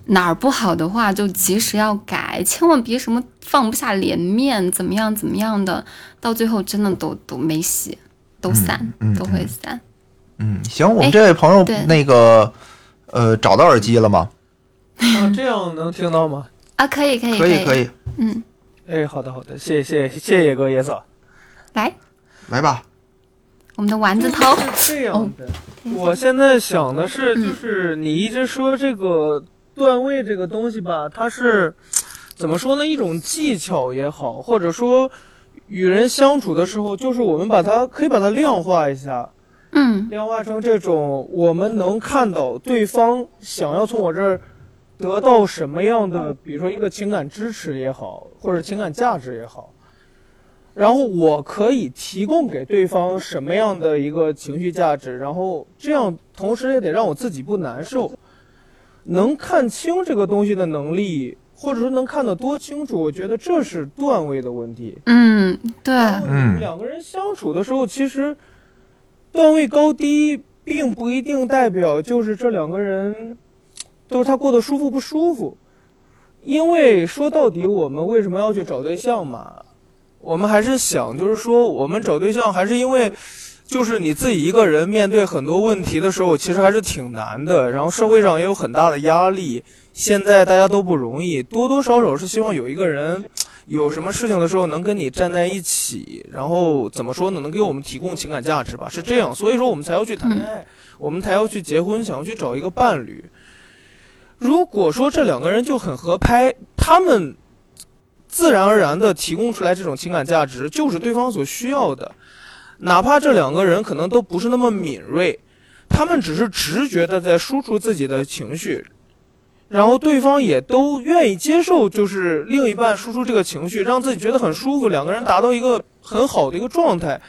哪儿不好的话，就及时要改，千万别什么放不下脸面，怎么样怎么样的，到最后真的都都没戏，都散，嗯嗯都会散。嗯，行，我们哎这位朋友那个呃找到耳机了吗？啊，这样能听到吗？啊，可以可以以可以可，以，嗯，哎，好的好的，谢谢谢谢野哥野嫂。来来吧。我们的丸子涛，<laughs> 是这样的，我现在想的是，嗯。就是你一直说这个段位这个东西吧，它是怎么说呢？一种技巧也好，或者说与人相处的时候，就是我们把它可以把它量化一下，嗯。量化成这种我们能看到对方想要从我这儿得到什么样的，比如说一个情感支持也好，或者情感价值也好，然后我可以提供给对方什么样的一个情绪价值，然后这样同时也得让我自己不难受，能看清这个东西的能力，或者说能看得多清楚，我觉得这是段位的问题。嗯，对，嗯两个人相处的时候，其实段位高低并不一定代表就是这两个人都是他过得舒服不舒服。因为说到底，我们为什么要去找对象嘛？我们还是想，就是说，我们找对象还是因为，就是你自己一个人面对很多问题的时候，其实还是挺难的。然后社会上也有很大的压力，现在大家都不容易，多多少少是希望有一个人，有什么事情的时候能跟你站在一起，然后怎么说呢，能给我们提供情感价值吧，是这样。所以说我们才要去谈恋爱，我们才要去结婚，想要去找一个伴侣。如果说这两个人就很合拍，他们自然而然的提供出来这种情感价值，就是对方所需要的。哪怕这两个人可能都不是那么敏锐，他们只是直觉的在输出自己的情绪，然后对方也都愿意接受，就是另一半输出这个情绪，让自己觉得很舒服，两个人达到一个很好的一个状态。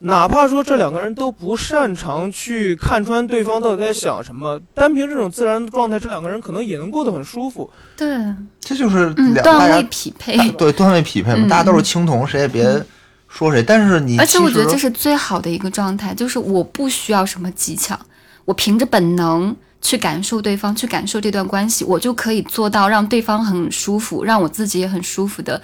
哪怕说这两个人都不擅长去看穿对方到底在想什么，单凭这种自然的状态，这两个人可能也能过得很舒服。对，这就是嗯，两段位匹配。<laughs> 对段位匹配嘛，嗯大家都是青铜，谁也别说谁。但是你而且我觉得这是最好的一个状态，就是我不需要什么技巧，我凭着本能去感受对方，去感受这段关系，我就可以做到让对方很舒服，让我自己也很舒服的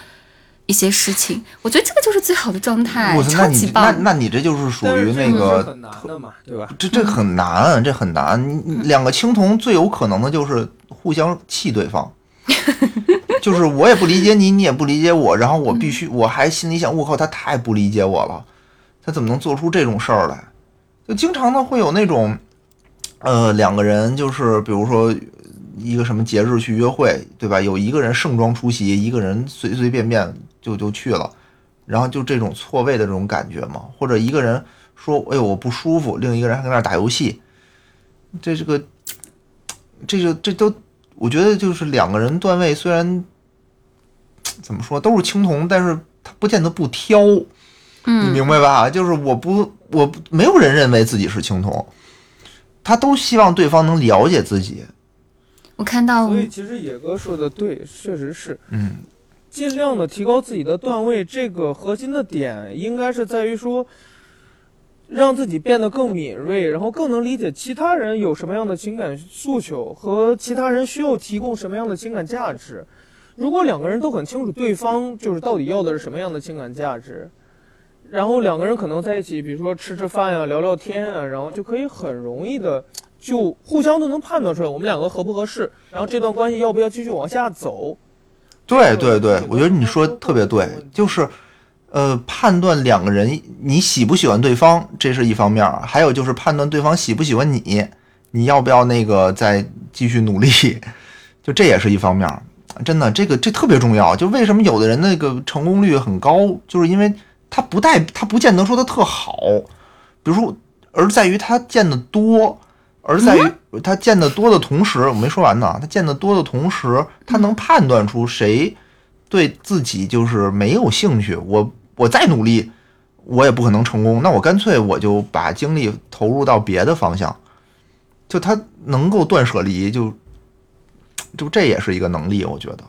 一些事情。我觉得这个就是最好的状态我，操，那超你那级棒。那你这就是属于那个很难的嘛，对吧？这这很难，这很难。两个青铜最有可能的就是互相气对方，<laughs> 就是我也不理解你，你也不理解我，然后我必须我还心里想，我靠，他太不理解我了，他怎么能做出这种事儿来？就经常呢会有那种，呃，两个人就是比如说一个什么节日去约会，对吧？有一个人盛装出席，一个人随随便便就就去了，然后就这种错位的这种感觉嘛，或者一个人说，哎呦我不舒服，另一个人还在那打游戏，这这个，这就这都，我觉得就是两个人段位虽然怎么说都是青铜，但是他不见得不挑，你嗯，明白吧？就是我不我不没有人认为自己是青铜，他都希望对方能了解自己，我看到所以其实野哥说的对，确实是嗯。尽量的提高自己的段位。这个核心的点应该是在于说，让自己变得更敏锐，然后更能理解其他人有什么样的情感诉求和其他人需要提供什么样的情感价值。如果两个人都很清楚对方就是到底要的是什么样的情感价值，然后两个人可能在一起，比如说吃吃饭呀、聊聊天啊，然后就可以很容易的就互相都能判断出来我们两个合不合适，然后这段关系要不要继续往下走。对对对，我觉得你说得特别对，就是，呃，判断两个人你喜不喜欢对方，这是一方面儿；还有就是判断对方喜不喜欢你，你要不要那个再继续努力，<laughs> 就这也是一方面儿。真的，这个这特别重要。就为什么有的人那个成功率很高，就是因为他不带他不见得说他特好，比如说，而在于他见得多。而在于他见得多的同时，我没说完呢。他见得多的同时，他能判断出谁对自己就是没有兴趣。我我再努力，我也不可能成功。那我干脆我就把精力投入到别的方向。就他能够断舍离，就就这也是一个能力，我觉得，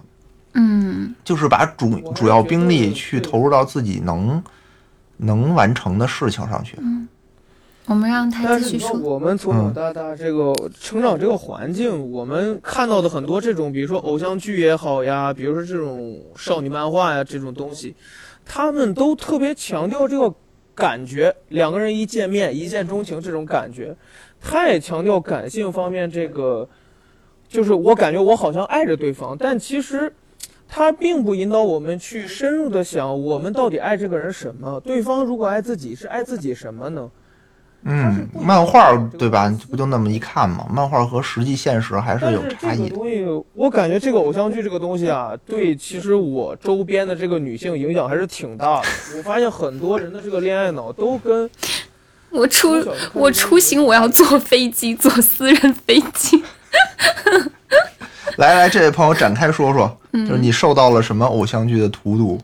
嗯，就是把主主要兵力去投入到自己能能完成的事情上去。我们让他继续说。我们从小嗯到大这个成长这个环境，我们看到的很多这种，比如说偶像剧也好呀，比如说这种少女漫画呀这种东西，他们都特别强调这个感觉，两个人一见面一见钟情这种感觉，太强调感性方面这个，就是我感觉我好像爱着对方，但其实。他并不引导我们去深入的想，我们到底爱这个人什么？对方如果爱自己，是爱自己什么呢？嗯，漫画对吧？不就那么一看吗？漫画和实际现实还是有差异的。但是这个东西，我感觉这个偶像剧这个东西啊，对，其实我周边的这个女性影响还是挺大的。我发现很多人的这个恋爱脑都跟我出我出行我要坐飞机，坐私人飞机。<laughs> 来来，这位朋友展开说说，就是你受到了什么偶像剧的荼毒？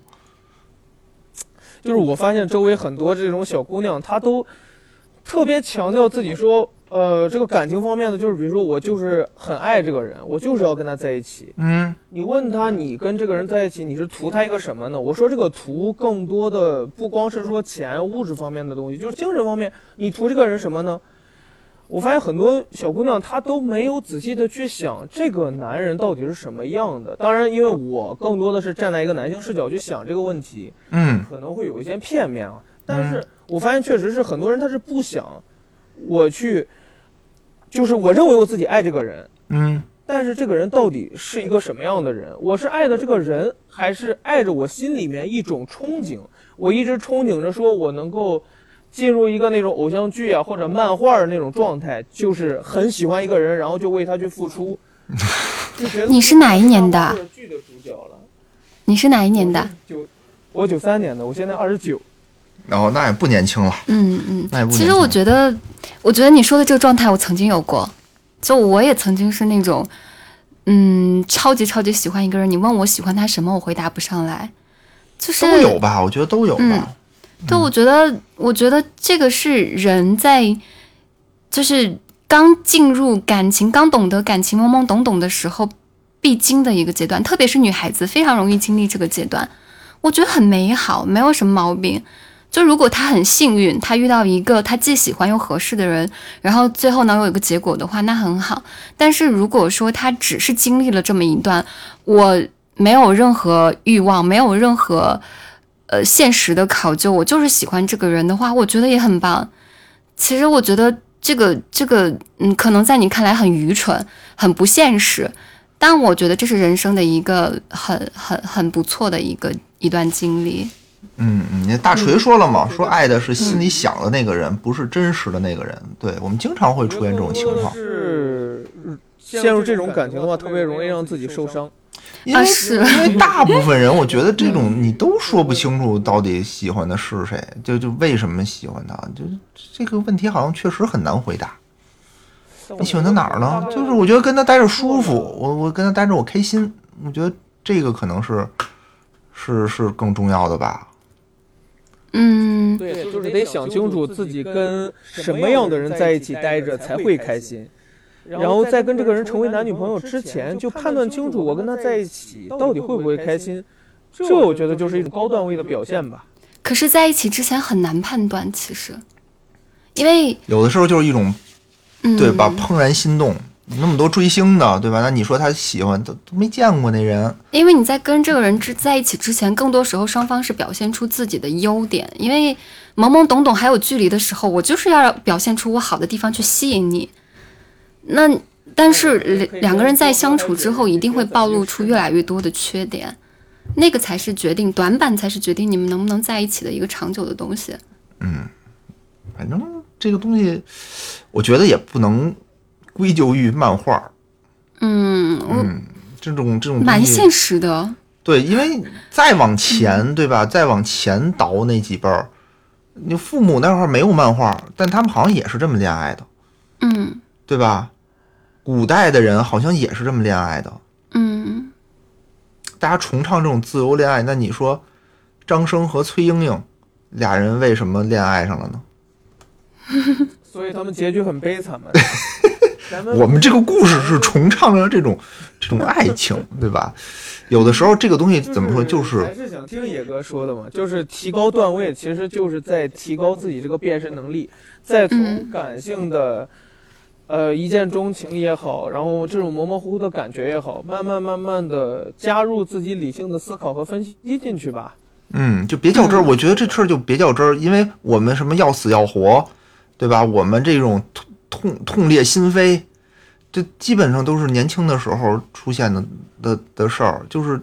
就是我发现周围很多这种小姑娘，她都特别强调自己说，呃，这个感情方面的，就是比如说我就是很爱这个人，我就是要跟他在一起。嗯你问他，你跟这个人在一起，你是图他一个什么呢？我说这个图更多的不光是说钱物质方面的东西，就是精神方面，你图这个人什么呢？我发现很多小姑娘她都没有仔细的去想这个男人到底是什么样的。当然，因为我更多的是站在一个男性视角去想这个问题，嗯可能会有一些片面啊。但是我发现确实是很多人他是不想我去，就是我认为我自己爱这个人，嗯但是这个人到底是一个什么样的人？我是爱的这个人，还是爱着我心里面一种憧憬？我一直憧憬着说我能够进入一个那种偶像剧啊或者漫画的那种状态，就是很喜欢一个人，然后就为他去付出。<laughs> 就觉得你是哪一年的剧的主角了？你是哪一年的？九，我九三年的，我现在二十九。然后那也不年轻了，嗯嗯那也不其实我觉得，我觉得你说的这个状态，我曾经有过。就我也曾经是那种，嗯，超级超级喜欢一个人，你问我喜欢他什么，我回答不上来。就是都有吧？我觉得都有嗯吧。对，我觉得，我觉得这个是人在，就是刚进入感情、刚懂得感情、懵懵懂懂的时候必经的一个阶段，特别是女孩子非常容易经历这个阶段。我觉得很美好，没有什么毛病。就如果他很幸运，他遇到一个他既喜欢又合适的人，然后最后能有一个结果的话，那很好。但是如果说他只是经历了这么一段，我没有任何欲望，没有任何呃现实的考究，我就是喜欢这个人的话，我觉得也很棒。其实我觉得这个这个嗯，可能在你看来很愚蠢、很不现实，但我觉得这是人生的一个很很很不错的一个一段经历。嗯嗯，那大锤说了嘛，说爱的是心里想的那个人，不是真实的那个人。对我们经常会出现这种情况，是陷入这种感情的话，特别容易让自己受伤。因为、啊是因为大部分人，我觉得这种你都说不清楚到底喜欢的是谁，就就为什么喜欢他，就这个问题好像确实很难回答。你喜欢他哪儿呢？就是我觉得跟他待着舒服，我我跟他待着我开心，我觉得这个可能是是是更重要的吧。嗯，对，就是得想清楚自己跟什么样的人在一起待着才会开心，然后在跟这个人成为男女朋友之前，就判断清楚我跟他在一起到底会不会开心。这我觉得就是一种高段位的表现吧。可是在一起之前很难判断，其实，因为有的时候就是一种嗯，对吧？怦然心动，那么多追星的，对吧？那你说他喜欢，都都没见过那人，因为你在跟这个人之在一起之前，更多时候双方是表现出自己的优点，因为懵懵懂懂还有距离的时候，我就是要表现出我好的地方去吸引你。那但是两两个人在相处之后，一定会暴露出越来越多的缺点，那个才是决定短板，才是决定你们能不能在一起的一个长久的东西。嗯反正这个东西，我觉得也不能归咎于漫画。嗯，嗯，这种这种蛮现实的。对，因为再往前，对吧？再往前倒那几辈儿，你父母那会儿没有漫画，但他们好像也是这么恋爱的，嗯对吧？古代的人好像也是这么恋爱的，嗯，大家崇尚这种自由恋爱。那你说，张生和崔莺莺俩人为什么恋爱上了呢？<laughs> 所以他们结局很悲惨嘛。<laughs> <laughs> 我们这个故事是重唱了这种这种爱情，<laughs> 对吧？有的时候这个东西怎么说，就是还是想听野哥说的嘛，就是提高段位，其实就是在提高自己这个辨识能力，再从嗯感性的，呃一见钟情也好，然后这种模模糊糊的感觉也好，慢慢慢慢的加入自己理性的思考和分析进去吧。嗯，就别较真儿。我觉得这事儿就别较真儿，因为我们什么要死要活，对吧？我们这种痛痛痛裂心扉，这基本上都是年轻的时候出现的的的事儿，就是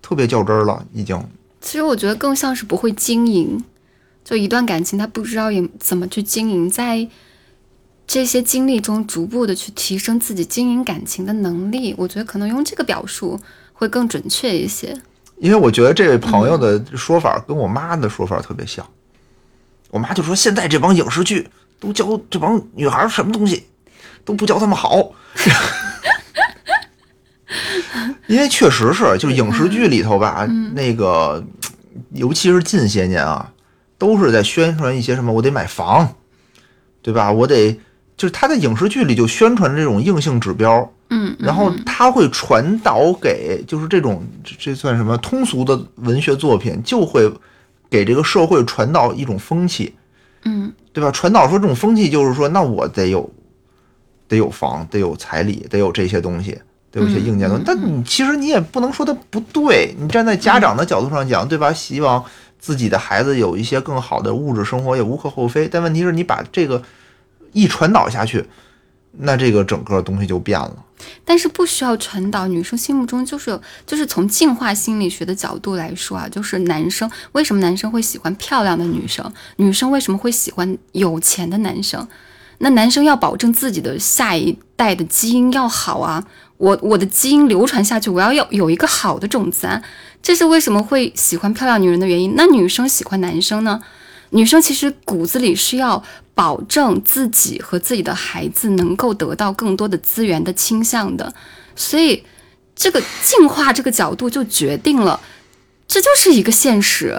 特别较真儿了，已经。其实我觉得更像是不会经营，就一段感情，他不知道也怎么去经营，在这些经历中逐步的去提升自己经营感情的能力。我觉得可能用这个表述会更准确一些。因为我觉得这位朋友的说法跟我妈的说法特别像。我妈就说：“现在这帮影视剧都教这帮女孩什么东西，都不教他们好。<laughs> ”因为确实是，就是影视剧里头吧，那个尤其是近些年啊，都是在宣传一些什么，我得买房，对吧？我得就是他在影视剧里就宣传这种硬性指标，嗯，然后他会传导给就是这种这这算什么通俗的文学作品，就会给这个社会传导一种风气，嗯对吧？传导说这种风气就是说，那我得有得有房，得有彩礼，得有这些东西，得有一些硬件东西。但你其实你也不能说它不对，你站在家长的角度上讲，对吧？希望自己的孩子有一些更好的物质生活也无可厚非。但问题是你把这个一传导下去，那这个整个东西就变了。但是不需要传导，女生心目中就是，就是从进化心理学的角度来说啊，就是男生为什么男生会喜欢漂亮的女生，女生为什么会喜欢有钱的男生？那男生要保证自己的下一代的基因要好啊，我我的基因流传下去，我要有有一个好的种子啊，这是为什么会喜欢漂亮女人的原因。那女生喜欢男生呢？女生其实骨子里是要保证自己和自己的孩子能够得到更多的资源的倾向的，所以这个进化这个角度就决定了，这就是一个现实。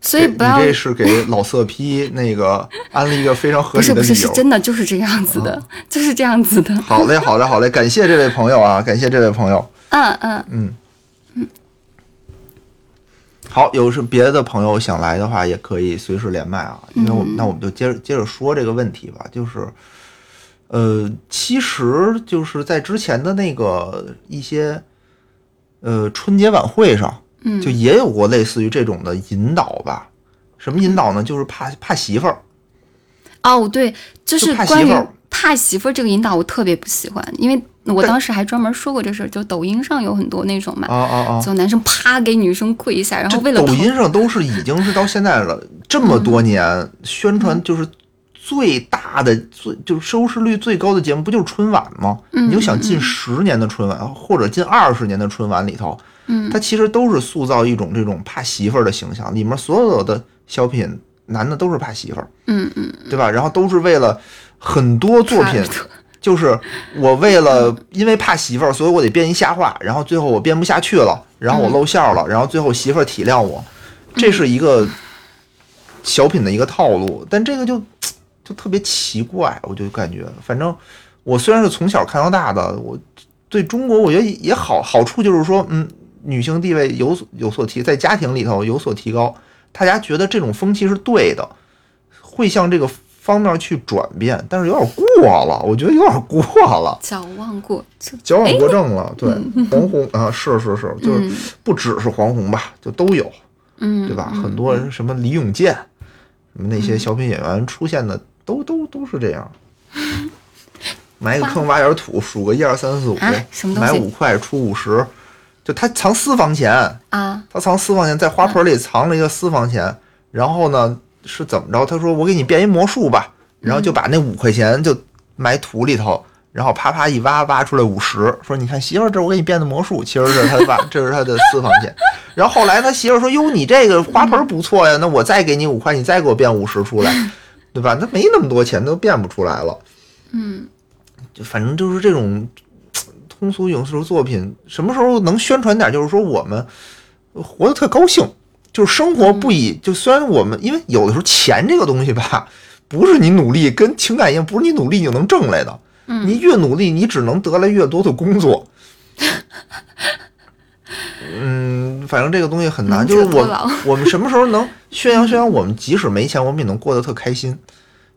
所以不要你这是给老色批那个安了一个非常合理的理由不是不是是。真的就是这样子的，<laughs> 就是这样子的。好嘞，好嘞，好嘞，感谢这位朋友啊，感谢这位朋友。嗯嗯，嗯，好，有是别的朋友想来的话，也可以随时连麦啊。因为我们、那我们就接着接着说这个问题吧，就是，呃，其实就是在之前的那个一些，呃，春节晚会上，嗯。就也有过类似于这种的引导吧。什么引导呢？就是怕怕媳妇儿，哦对，就就是怕媳关于妇儿。怕媳妇儿这个引导，我特别不喜欢，因为我当时还专门说过这事儿，就抖音上有很多那种嘛，啊啊啊！就男生啪给女生跪一下，然后为了抖音上都是已经是到现在了，这么多年宣传就是最大的、最就是收视率最高的节目，不就是春晚吗？嗯你就想近十年的春晚，或者近二十年的春晚里头，嗯它其实都是塑造一种这种怕媳妇儿的形象，里面所有的小品男的都是怕媳妇儿，嗯嗯对吧？然后都是为了很多作品就是我为了因为怕媳妇儿，所以我得编一瞎话，然后最后我编不下去了，然后我露馅儿了，然后最后媳妇儿体谅我，这是一个小品的一个套路，但这个就就特别奇怪，我就感觉，反正我虽然是从小看到大的，我对中国我觉得也好好处就是说，嗯，女性地位有所有所提，在家庭里头有所提高，大家觉得这种风气是对的，会向这个方面去转变，但是有点过了，我觉得有点过了，矫枉过正。矫枉过正了。对，黄宏啊，是是是，就是嗯不只是黄宏吧，就都有，嗯，对吧？很多人什么李永健，什么那些小品演员出现的，都都都是这样。<laughs> 埋个坑挖点土，数个一二三四五买五块出五十，就他藏私房钱，啊，他藏私房钱，在花盆里藏了一个私房钱，然后呢是怎么着？他说我给你变一魔术吧，然后就把那五块钱就埋土里头，然后啪啪一挖，挖出来五十，说你看媳妇儿，这我给你变的魔术，其实是他挖，<laughs> 这是他的私房钱。然后后来他媳妇儿说，哟，你这个花盆不错呀，那我再给你五块，你再给我变五十出来，对吧？那没那么多钱，都变不出来了。嗯，就反正就是这种通俗影视作品，什么时候能宣传点？就是说我们活得特高兴，就是生活不以就虽然我们因为有的时候钱这个东西吧，<laughs> 不是你努力跟情感一样，不是你努力就能挣来的。你越努力，你只能得来越多的工作。<laughs> 嗯，反正这个东西很难，就是我 <laughs> 我们什么时候能宣扬宣扬？我们即使没钱，我们也能过得特开心，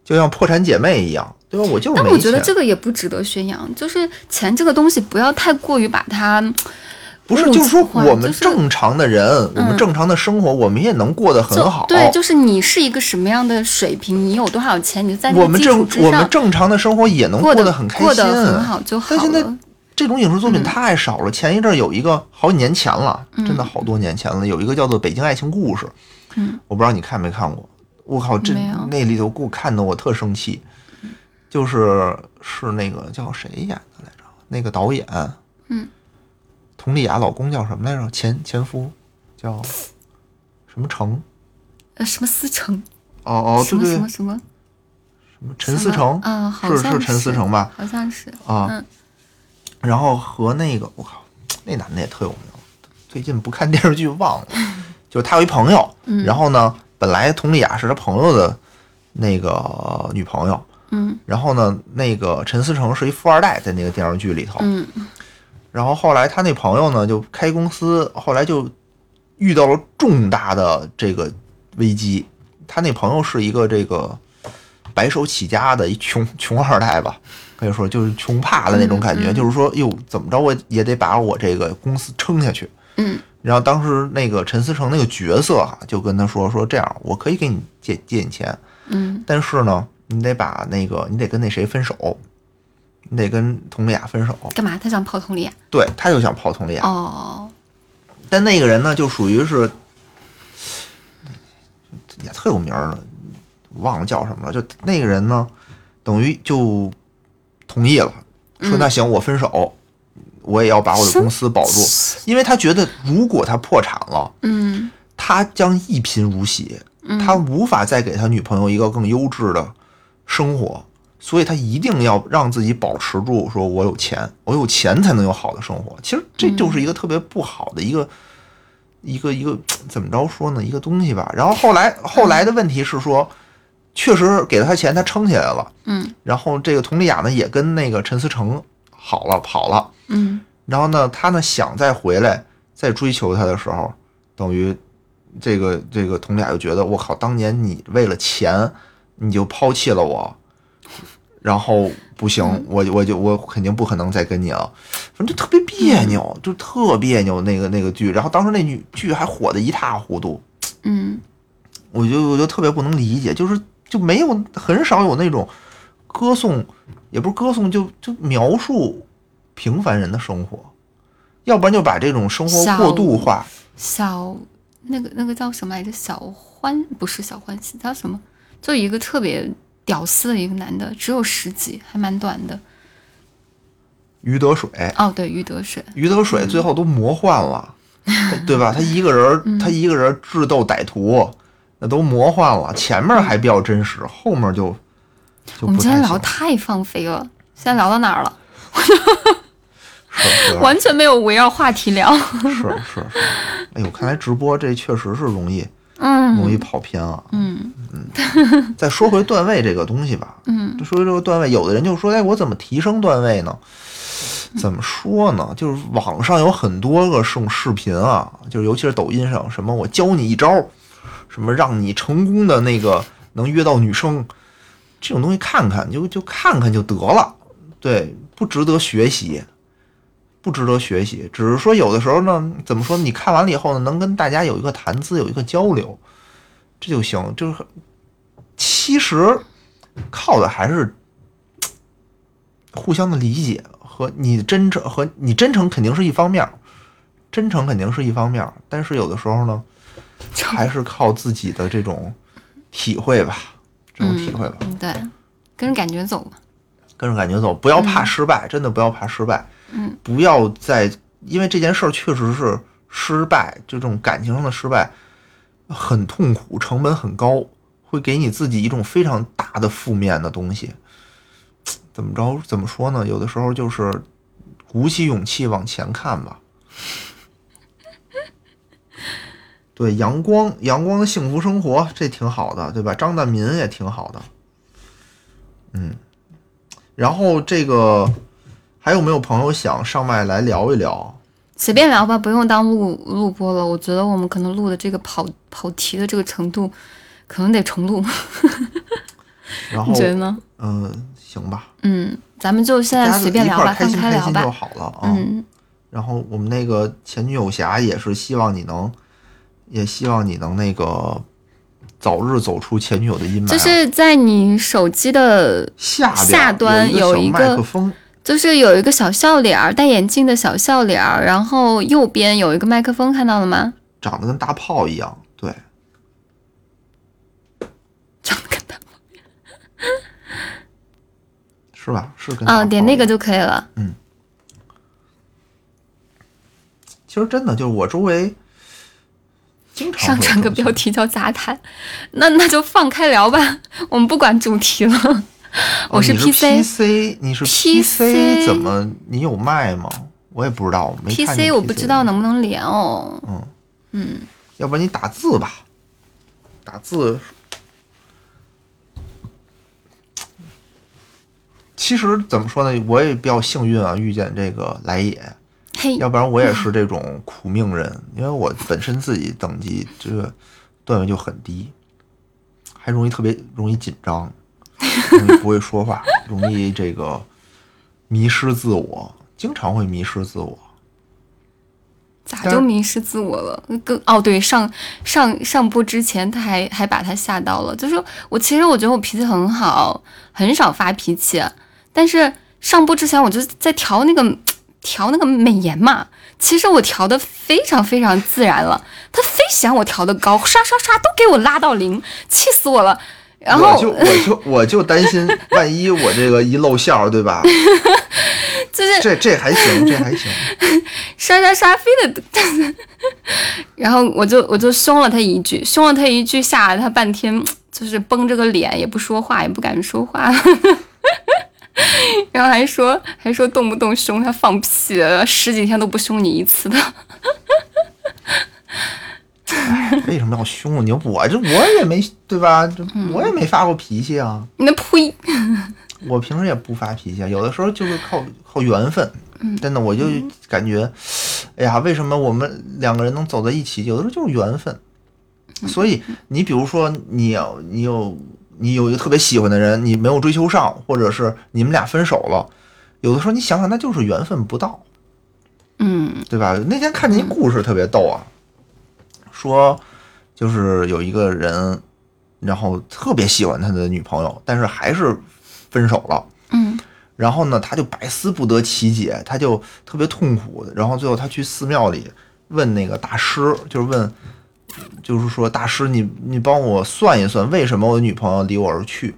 就像破产姐妹一样，对吧？我就是没钱。但我觉得这个也不值得宣扬，就是钱这个东西不要太过于把它不是，就是说我们正常的人，我们正常的生活，我们也能过得很好。对，就是你是一个什么样的水平，你有多少钱，你就在我们个基础正我们正常的生活也能过得得很开心，过得很好就好但现在。这种影视作品太少了。前一阵儿有一个好几年前了，嗯真的好多年前了，有一个叫做《北京爱情故事》，嗯，我不知道你看没看过。我靠，这那里头给我看的我特生气，就是是那个叫谁演的来着？那个导演，嗯，佟丽娅老公叫什么来着？前前夫叫什么成？呃，什么思成？哦哦，什么对对对，什么什么？什么陈思成啊，好是像是陈思成吧？好像是。啊，嗯然后和那个我靠，那男的也特有名，最近不看电视剧忘了，<laughs> 就是他有一朋友，嗯然后呢，本来佟丽娅是他朋友的那个女朋友，嗯然后呢，那个陈思诚是一富二代，在那个电视剧里头，嗯然后后来他那朋友呢就开公司，后来就遇到了重大的这个危机。他那朋友是一个这个白手起家的一穷穷二代吧，可以说就是穷怕的那种感觉，嗯嗯就是说，哟，怎么着我也得把我这个公司撑下去。嗯然后当时那个陈思诚那个角色哈、就跟他说说这样，我可以给你借借你钱，嗯但是呢，你得把那个你得跟那谁分手，你得跟佟丽娅分手。干嘛？他想泡佟丽娅？对，他就想泡佟丽娅。哦，但那个人呢，就属于是也特有名儿的，忘了叫什么了。就那个人呢，等于就同意了，说嗯那行，我分手，我也要把我的公司保住，因为他觉得如果他破产了，嗯他将一贫如洗，嗯他无法再给他女朋友一个更优质的生活。所以他一定要让自己保持住，说我有钱，我有钱才能有好的生活。其实这就是一个特别不好的一个、一个一个怎么着说呢，一个东西吧。然后后来后来的问题是说，确实给了他钱，他撑起来了。嗯然后这个佟丽娅呢也跟那个陈思诚好了跑了。嗯然后呢，他呢想再回来再追求她的时候，等于这个这个佟丽娅就觉得我靠，当年你为了钱你就抛弃了我，然后不行，我我就我肯定不可能再跟你了，反正就特别别扭，就特别扭那个那个剧。然后当时那女剧还火的一塌糊涂，嗯我就我就特别不能理解，就是就没有很少有那种歌颂，也不是歌颂，就就描述平凡人的生活，要不然就把这种生活过度化。小那个那个叫什么来着？小欢不是小欢喜，叫什么？就一个特别屌丝的一个男的，只有十集，还蛮短的。于德水，哦，对，于德水。于德水最后都魔幻了，<laughs> 对吧？他一个人，他一个人智斗歹徒，那都魔幻了。前面还比较真实，后面就就我们今天聊太放飞了，现在聊到哪儿了？<laughs> 是是完全没有围绕话题聊。是是是，哎呦，看来直播这确实是容易嗯。容易跑偏啊。嗯。再说回段位这个东西吧，嗯。说回这个段位，有的人就说，哎，我怎么提升段位呢？怎么说呢？就是网上有很多个这种视频啊，就是尤其是抖音上，什么我教你一招，什么让你成功的那个能约到女生，这种东西看看就就看看就得了，对，不值得学习，不值得学习。只是说有的时候呢，怎么说？你看完了以后呢，能跟大家有一个谈资，有一个交流，这就行。就是其实靠的还是互相的理解和你真诚和你真诚肯定是一方面，真诚肯定是一方面，但是有的时候呢，还是靠自己的这种体会吧，这种体会吧，嗯，对，跟着感觉走嘛。跟着感觉走，不要怕失败，真的不要怕失败，嗯，不要再因为这件事儿确实是失败，就这种感情上的失败很痛苦，成本很高，会给你自己一种非常大的负面的东西。<tsk> 怎么着？怎么说呢？有的时候就是鼓起勇气往前看吧。<laughs> 对，阳光，阳光的幸福生活，这挺好的，对吧？张大民也挺好的，嗯。然后这个还有没有朋友想上麦来聊一聊？随便聊吧，不用当录录播了。我觉得我们可能录的这个跑跑题的这个程度，可能得重录。然后你，觉得呢？嗯、行吧，嗯，咱们就现在随便聊吧，放开聊心开心就。好了啊。嗯，然后我们那个前女友侠也是希望你能，也希望你能那个早日走出前女友的阴霾啊。就是在你手机的，下下端有一个小有一个麦克风，就是有一个小笑脸，戴眼镜的小笑脸，然后右边有一个麦克风，看到了吗？长得跟大炮一样，对，长得跟大炮是吧？是跟啊，点那个就可以了。嗯，其实真的就是我周围经常上传个标题叫杂谈，那那就放开聊吧，我们不管主题了。我是哦你 PC、PC，你是 PC 怎么你有麦吗？我也不知道，没看见 PC，我不知道能不能连哦。嗯嗯要不然你打字吧，打字。其实怎么说呢，我也比较幸运啊，遇见这个来也，嘿，要不然我也是这种苦命人，因为我本身自己等级这个段位就很低，还容易特别容易紧张，容易不会说话，容易这个迷失自我，经常会迷失自我。咋就迷失自我了？跟哦，对，上上上播之前，他还还把他吓到了。就是我其实我觉得我脾气很好，很少发脾气，但是上播之前我就在调那个调那个美颜嘛。其实我调的非常非常自然了，他非嫌我调的高，刷刷刷都给我拉到零，气死我了。然后我就我就我就担心，万一我这个一露馅儿，对吧？<laughs> 就是这这还行，这还行。<laughs> 刷刷刷，非得，然后我就我就凶了他一句，凶了他一句，吓了他半天，就是绷着个脸，也不说话，也不敢说话，<laughs> 然后还说还说动不动凶他放屁，十几天都不凶你一次的，<laughs> 为什么要凶你？我这我也没对吧？这嗯我也没发过脾气啊。那呸！<laughs> 我平时也不发脾气啊，有的时候就是靠靠缘分。真的，我就感觉，哎呀，为什么我们两个人能走在一起？有的时候就是缘分。所以你比如说，你有你有你有一个特别喜欢的人，你没有追求上，或者是你们俩分手了，有的时候你想想，那就是缘分不到。嗯对吧？那天看见一故事特别逗啊，说就是有一个人，然后特别喜欢他的女朋友，但是还是分手了。嗯然后呢，他就百思不得其解，他就特别痛苦。然后最后他去寺庙里问那个大师，就是问，就是说大师你你帮我算一算，为什么我的女朋友离我而去？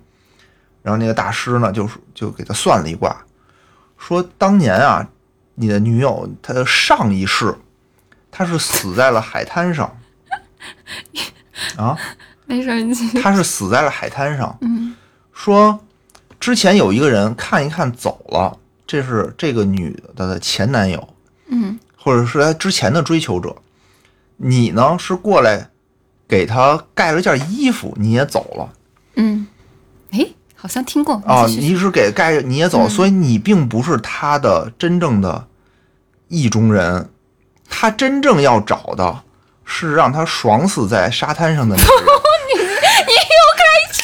然后那个大师呢，就是就给他算了一卦，说当年啊，你的女友她的上一世，她是死在了海滩上，啊，没事儿，你他是死在了海滩上。嗯。说之前有一个人看一看走了，这是这个女的的前男友，嗯。或者是她之前的追求者。你呢是过来给他盖了件衣服，你也走了。嗯，诶，好像听过啊，你是给盖你也走，嗯。所以你并不是他的真正的意中人，他真正要找的是让他爽死在沙滩上的那个人。<laughs> 你又开车，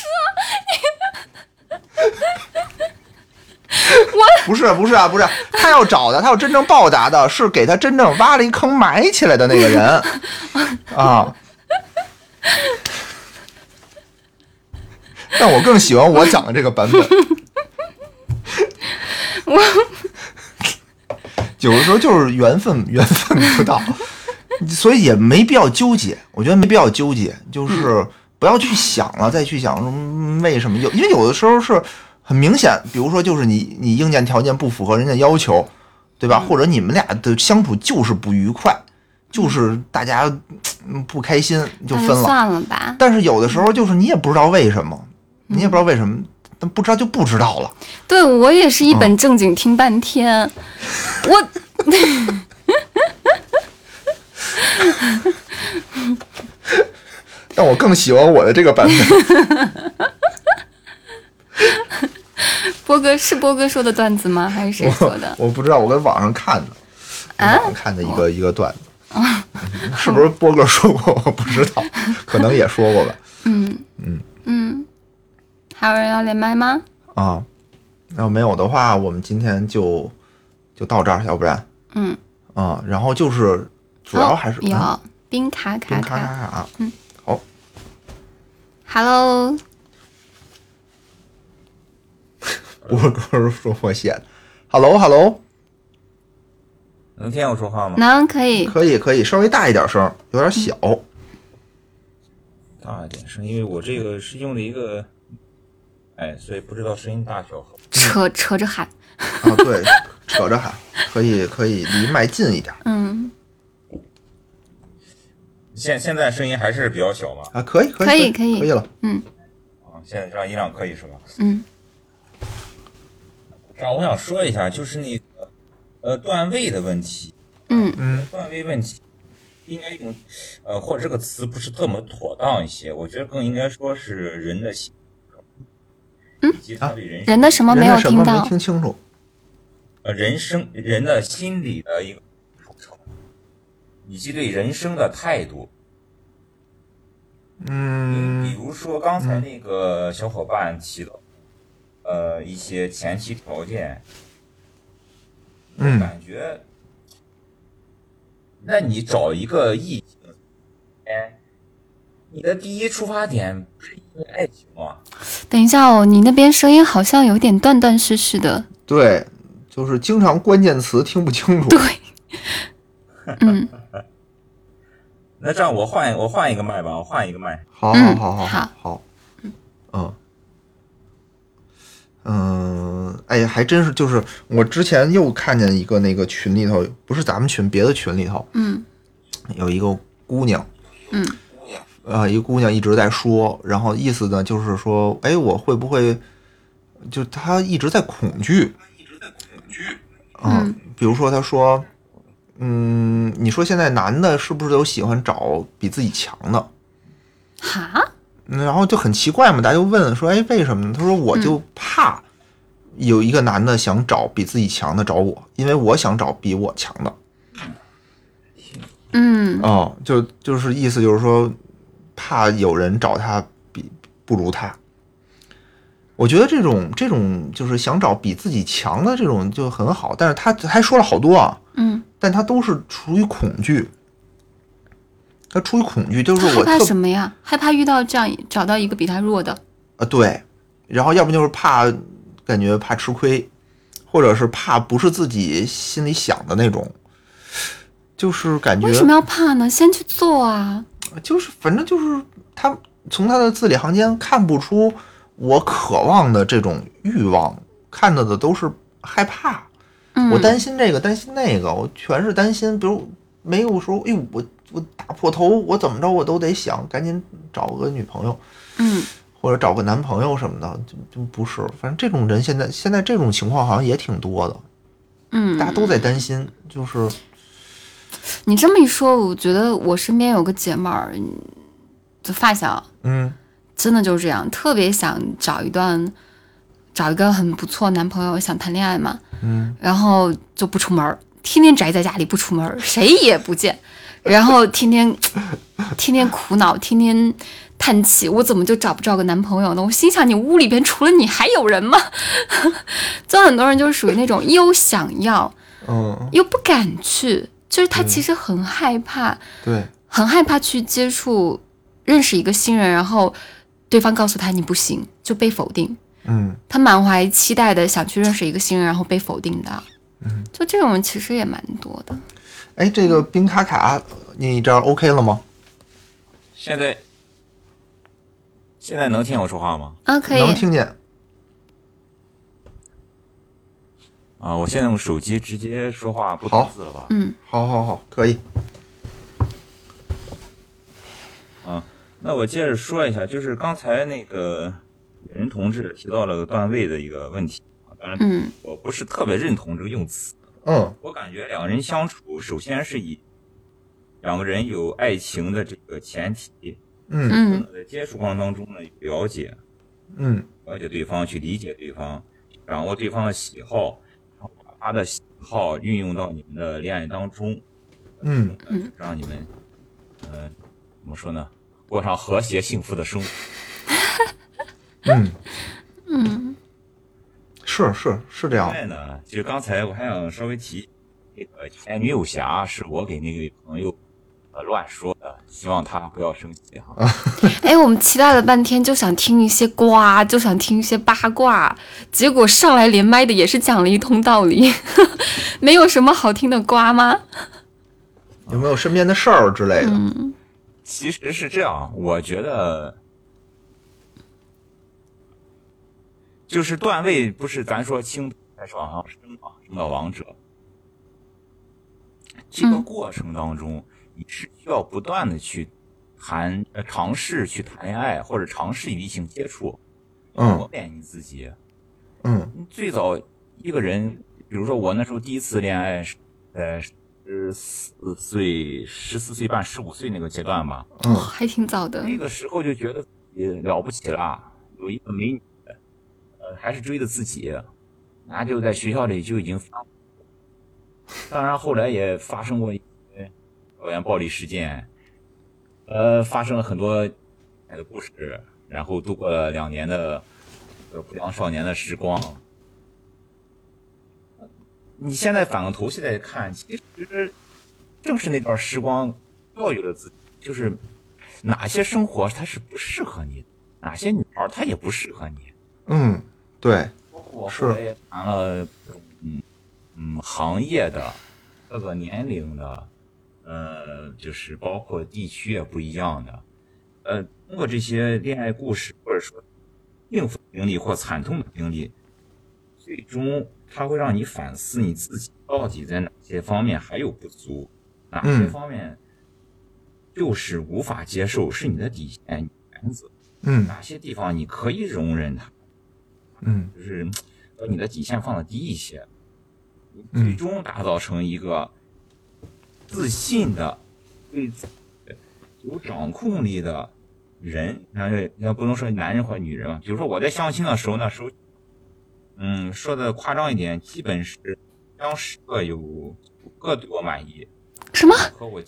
不是不是啊，不是，他要找的，他要真正报答的是给他真正挖了一坑埋起来的那个人 <laughs> 啊。但我更喜欢我讲的这个版本。我 <laughs> 有的时候就是缘分，缘分不到，所以也没必要纠结。我觉得没必要纠结，就是不要去想了，再去想嗯为什么有，因为有的时候是很明显，比如说就是你你硬件条件不符合人家要求，对吧？或者你们俩的相处就是不愉快，就是大家嗯不开心就分了。算了吧。但是有的时候就是你也不知道为什么，你也不知道为什么，但不知道就不知道了。对我也是一本正经听半天，<laughs> 我 <laughs> 但我更喜欢我的这个版本。<laughs> 波哥是波哥说的段子吗？还是谁说的？我不知道，我跟网上看的，啊网上看的一个、一个段子，<laughs> 是不是波哥说过？我不知道，可能也说过吧。嗯，还有人要连麦吗？啊，要没有的话，我们今天就就到这儿，要不然嗯，啊，然后就是主要还是哦有冰卡卡卡嗯，好，，Hello，<laughs> 波哥说我写的，Hello Hello，能听见我说话吗？能可以，可以可以，稍微大一点声，有点小。大一点声，因为我这个是用的一个哎，所以不知道声音大小好。扯扯着喊。啊，对，<laughs> 扯着喊，可以可以离麦近一点。嗯。现现在声音还是比较小吗？啊，可以可以可以可以了。嗯。啊，现在这样音量可以是吧？嗯。这样我想说一下，就是那个呃段位的问题。嗯嗯。段位问题应该用呃或者这个词不是这么妥当一些，我觉得更应该说是人的心。嗯啊，人的什么没有听到？没听清楚。呃，人生人的心理的一个以及对人生的态度。嗯，比如说刚才那个小伙伴提到，呃，一些前提条件，嗯，感觉，那你找一个异性，哎，你的第一出发点不是因为爱情吗？等一下哦，你那边声音好像有点断断续续的。对。就是经常关键词听不清楚。对，<laughs> 嗯，那这样我换我换一个麦吧，我换一个麦。好，好，好，好，好，好，嗯，嗯，哎呀，还真是，就是我之前又看见一个那个群里头，不是咱们群，别的群里头，嗯，有一个姑娘，嗯，呃，一个姑娘一直在说，然后意思呢就是说，哎，我会不会，就她一直在恐惧。嗯，比如说，她说，嗯，你说现在男的是不是都喜欢找比自己强的？哈？然后就很奇怪嘛，大家就问说，哎，为什么呢？他说，我就怕有一个男的想找比自己强的找我，因为我想找比我强的。嗯，哦，就就是意思就是说，怕有人找他比不如他。我觉得这种这种就是想找比自己强的这种就很好，但是他还说了好多啊，嗯，但他都是出于恐惧，他出于恐惧，就是我害怕什么呀？害怕遇到这样找到一个比他弱的啊，对，然后要不就是怕感觉怕吃亏，或者是怕不是自己心里想的那种，就是感觉为什么要怕呢？先去做啊，就是反正就是他从他的字里行间看不出。我渴望的这种欲望，看到的都是害怕，我担心这个，担心那个，我全是担心。比如没有说，哎呦，我我打破头，我怎么着，我都得想赶紧找个女朋友，嗯，或者找个男朋友什么的，就就不是。反正这种人现在现在这种情况好像也挺多的，嗯，大家都在担心。就是你这么一说，我觉得我身边有个姐妹儿，就发小，嗯。真的就是这样，特别想找一段，找一个很不错男朋友，想谈恋爱嘛。嗯。然后就不出门，天天宅在家里不出门，<laughs> 谁也不见，然后天天天天苦恼，天天叹气，我怎么就找不着个男朋友呢？我心想，你屋里边除了你还有人吗？<laughs> 就很多人就是属于那种又想要，嗯，又不敢去，就是他其实很害怕，对，很害怕去接触、认识一个新人，然后。对方告诉他你不行，就被否定。嗯，他满怀期待的想去认识一个新人，然后被否定的。嗯，就这种人其实也蛮多的。哎，这个冰卡卡，你这 OK 了吗？现在现在能听我说话吗？啊，可以，能听见。啊，我现在用手机直接说话不打字了吧？嗯，好好好，可以。那我接着说一下，就是刚才那个任同志提到了段位的一个问题当然，嗯，我不是特别认同这个用词。嗯，我感觉两个人相处，首先是以两个人有爱情的这个前提，嗯嗯，在接触过程当中呢，了解，嗯，了解对方，去理解对方，掌握对方的喜好，然后把他的喜好运用到你们的恋爱当中，嗯嗯，让你们，呃，怎么说呢？过上和谐幸福的生活。<laughs> 嗯嗯，是是是这样。另外呢，就刚才我还想稍微提，那个前女友侠是我给那位朋友呃乱说的，希望他不要生气哈。<laughs> 哎，我们期待了半天，就想听一些瓜，就想听一些八卦，结果上来连麦的也是讲了一通道理，<laughs> 没有什么好听的瓜吗？有没有身边的事儿之类的？嗯。其实是这样，我觉得，就是段位不是咱说轻开始往上升嘛，升到王者。这个嗯过程当中，你是需要不断的去谈呃尝试去谈恋爱，或者尝试与异性接触，嗯磨练你自己。嗯最早一个人，比如说我那时候第一次恋爱是在十四岁、十四岁半、十五岁那个阶段吧，嗯还挺早的。那个时候就觉得自己了不起了，有一个美女，呃，还是追的自己，那就在学校里就已经发。当然后来也发生过一些校园暴力事件，呃，发生了很多爱的故事，然后度过了两年的呃不良少年的时光。你现在反过头现在看，其实正是那段时光教育了自己，就是哪些生活它是不适合你的，哪些女孩她也不适合你。嗯，对，是后来也谈了，嗯嗯，行业的，各个年龄的，呃，就是包括地区也不一样的，呃，通过这些恋爱故事，或者说幸福经历或惨痛的经历，最终它会让你反思你自己到底在哪些方面还有不足，哪些嗯方面就是无法接受，是你的底线、原则，嗯哪些地方你可以容忍它。嗯就是把你的底线放的低一些，嗯最终打造成一个自信的、对有掌控力的人。那这要不能说男人或女人嘛，比如说我在相亲的时候，那时候，嗯，说的夸张一点，基本是将十个有五个对我满意，什么？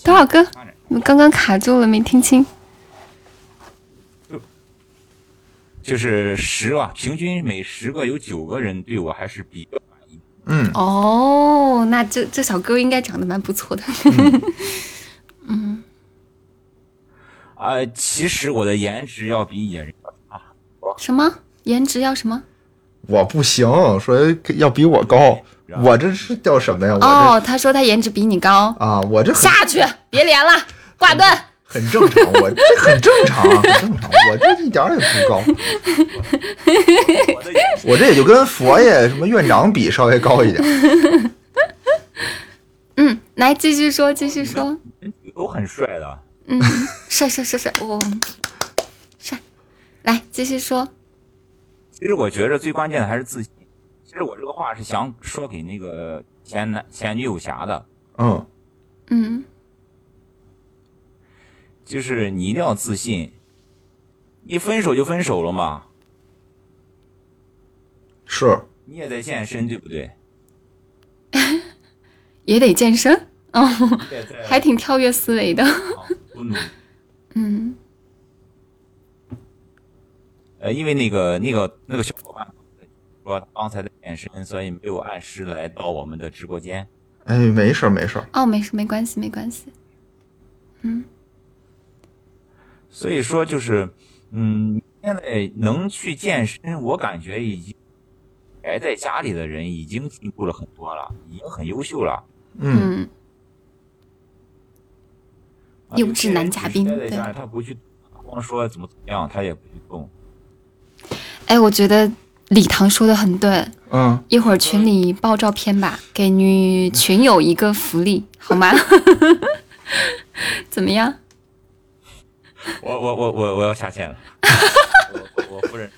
多少个发展我刚刚卡住了，没听清。就是十吧，平均每十个有九个人对我还是比较满意。嗯哦，那这这小哥应该长得蛮不错的。<laughs> 嗯啊、其实我的颜值要比野人要差。什么？颜值要什么？我不行，说要比我高，我这是叫什么呀？我、哦，他说他颜值比你高，啊，我这下去，别连了，挂断。很正常，我这很正常，<laughs> 很正常，我这一点也不高，我这也就跟佛爷什么院长比稍微高一点。<laughs> 嗯，来继续说，继续说。都很帅的。嗯，帅帅帅帅，我、帅。来继续说。其实我觉着最关键的还是自信。其实我这个话是想说给那个前男前女友侠的，嗯嗯就是你一定要自信。你分手就分手了嘛，是，你也在健身，对不对？<laughs> 也得健身。哦，还挺跳跃思维的。啊不努力 <laughs> 嗯呃，因为那个那个那个小伙伴说刚才的健身，所以没有按时来到我们的直播间。哎，没事儿没事儿，哦，没事，没关系，没关系。嗯所以说就是，嗯，现在能去健身，我感觉已经宅在家里的人已经进步了很多了，已经很优秀了。嗯优质男嘉宾有些人只是待在家里他不去光说怎么怎么样，他也不去动。哎，我觉得李唐说的很对，嗯，一会儿群里爆照片吧，给女群友一个福利，好吗？<laughs> 怎么样？我我我我我要下线了，<laughs> 我我我夫人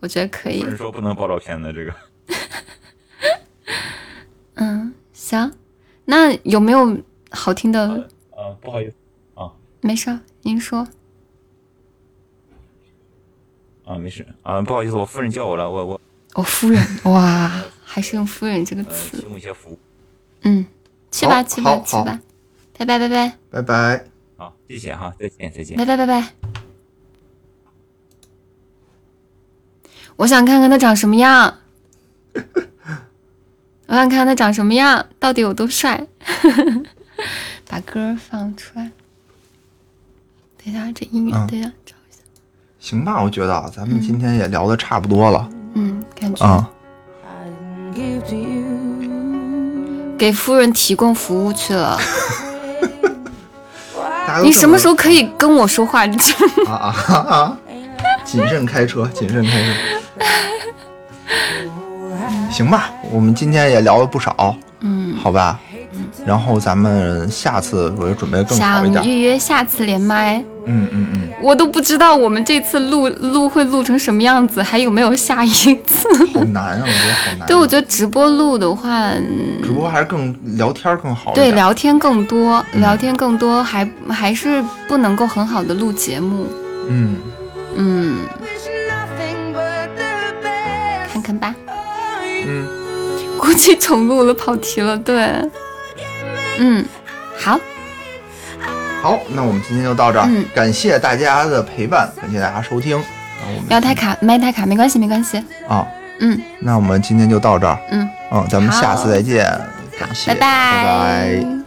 我觉得可以夫。人说不能爆照片的这个。<laughs> 嗯，行。那有没有好听的？呃，不好意思啊没事，您说。啊，没事啊，不好意思，我夫人叫我了，我我我，夫人，哇，还是用夫人这个呃词提。供一些服务。嗯，去吧，去吧，去吧。拜拜，拜拜，拜拜。好，谢谢哈，再见再见拜。拜，拜拜。我想看看他长什么样。我想看看他长什么样，到底有多帅。<laughs> 把歌放出来。等一下，这音乐，嗯等一下。行吧，我觉得啊，咱们今天也聊的差不多了嗯，感觉、啊。给夫人提供服务去了。<laughs> 你什么时候可以跟我说话？啊啊啊！谨慎开车，谨慎开车。行吧，我们今天也聊了不少，嗯，好吧？然后咱们下次我就准备更好一点。想预约下次连麦，嗯嗯嗯，我都不知道我们这次录录会录成什么样子，还有没有下一次？好难啊，我觉得好难。<laughs> 对，我觉得直播录的话，嗯直播还是更聊天更好对。聊天更多，聊天更多，还还是不能够很好的录节目。嗯，嗯.看看吧。嗯，估计重录了，跑题了。对，嗯，好，好，那我们今天就到这儿，嗯。感谢大家的陪伴，感谢大家收听。要太卡，麦太卡，没关系，没关系。啊，嗯。那我们今天就到这儿，嗯，嗯，咱们下次再见，感谢，拜。拜拜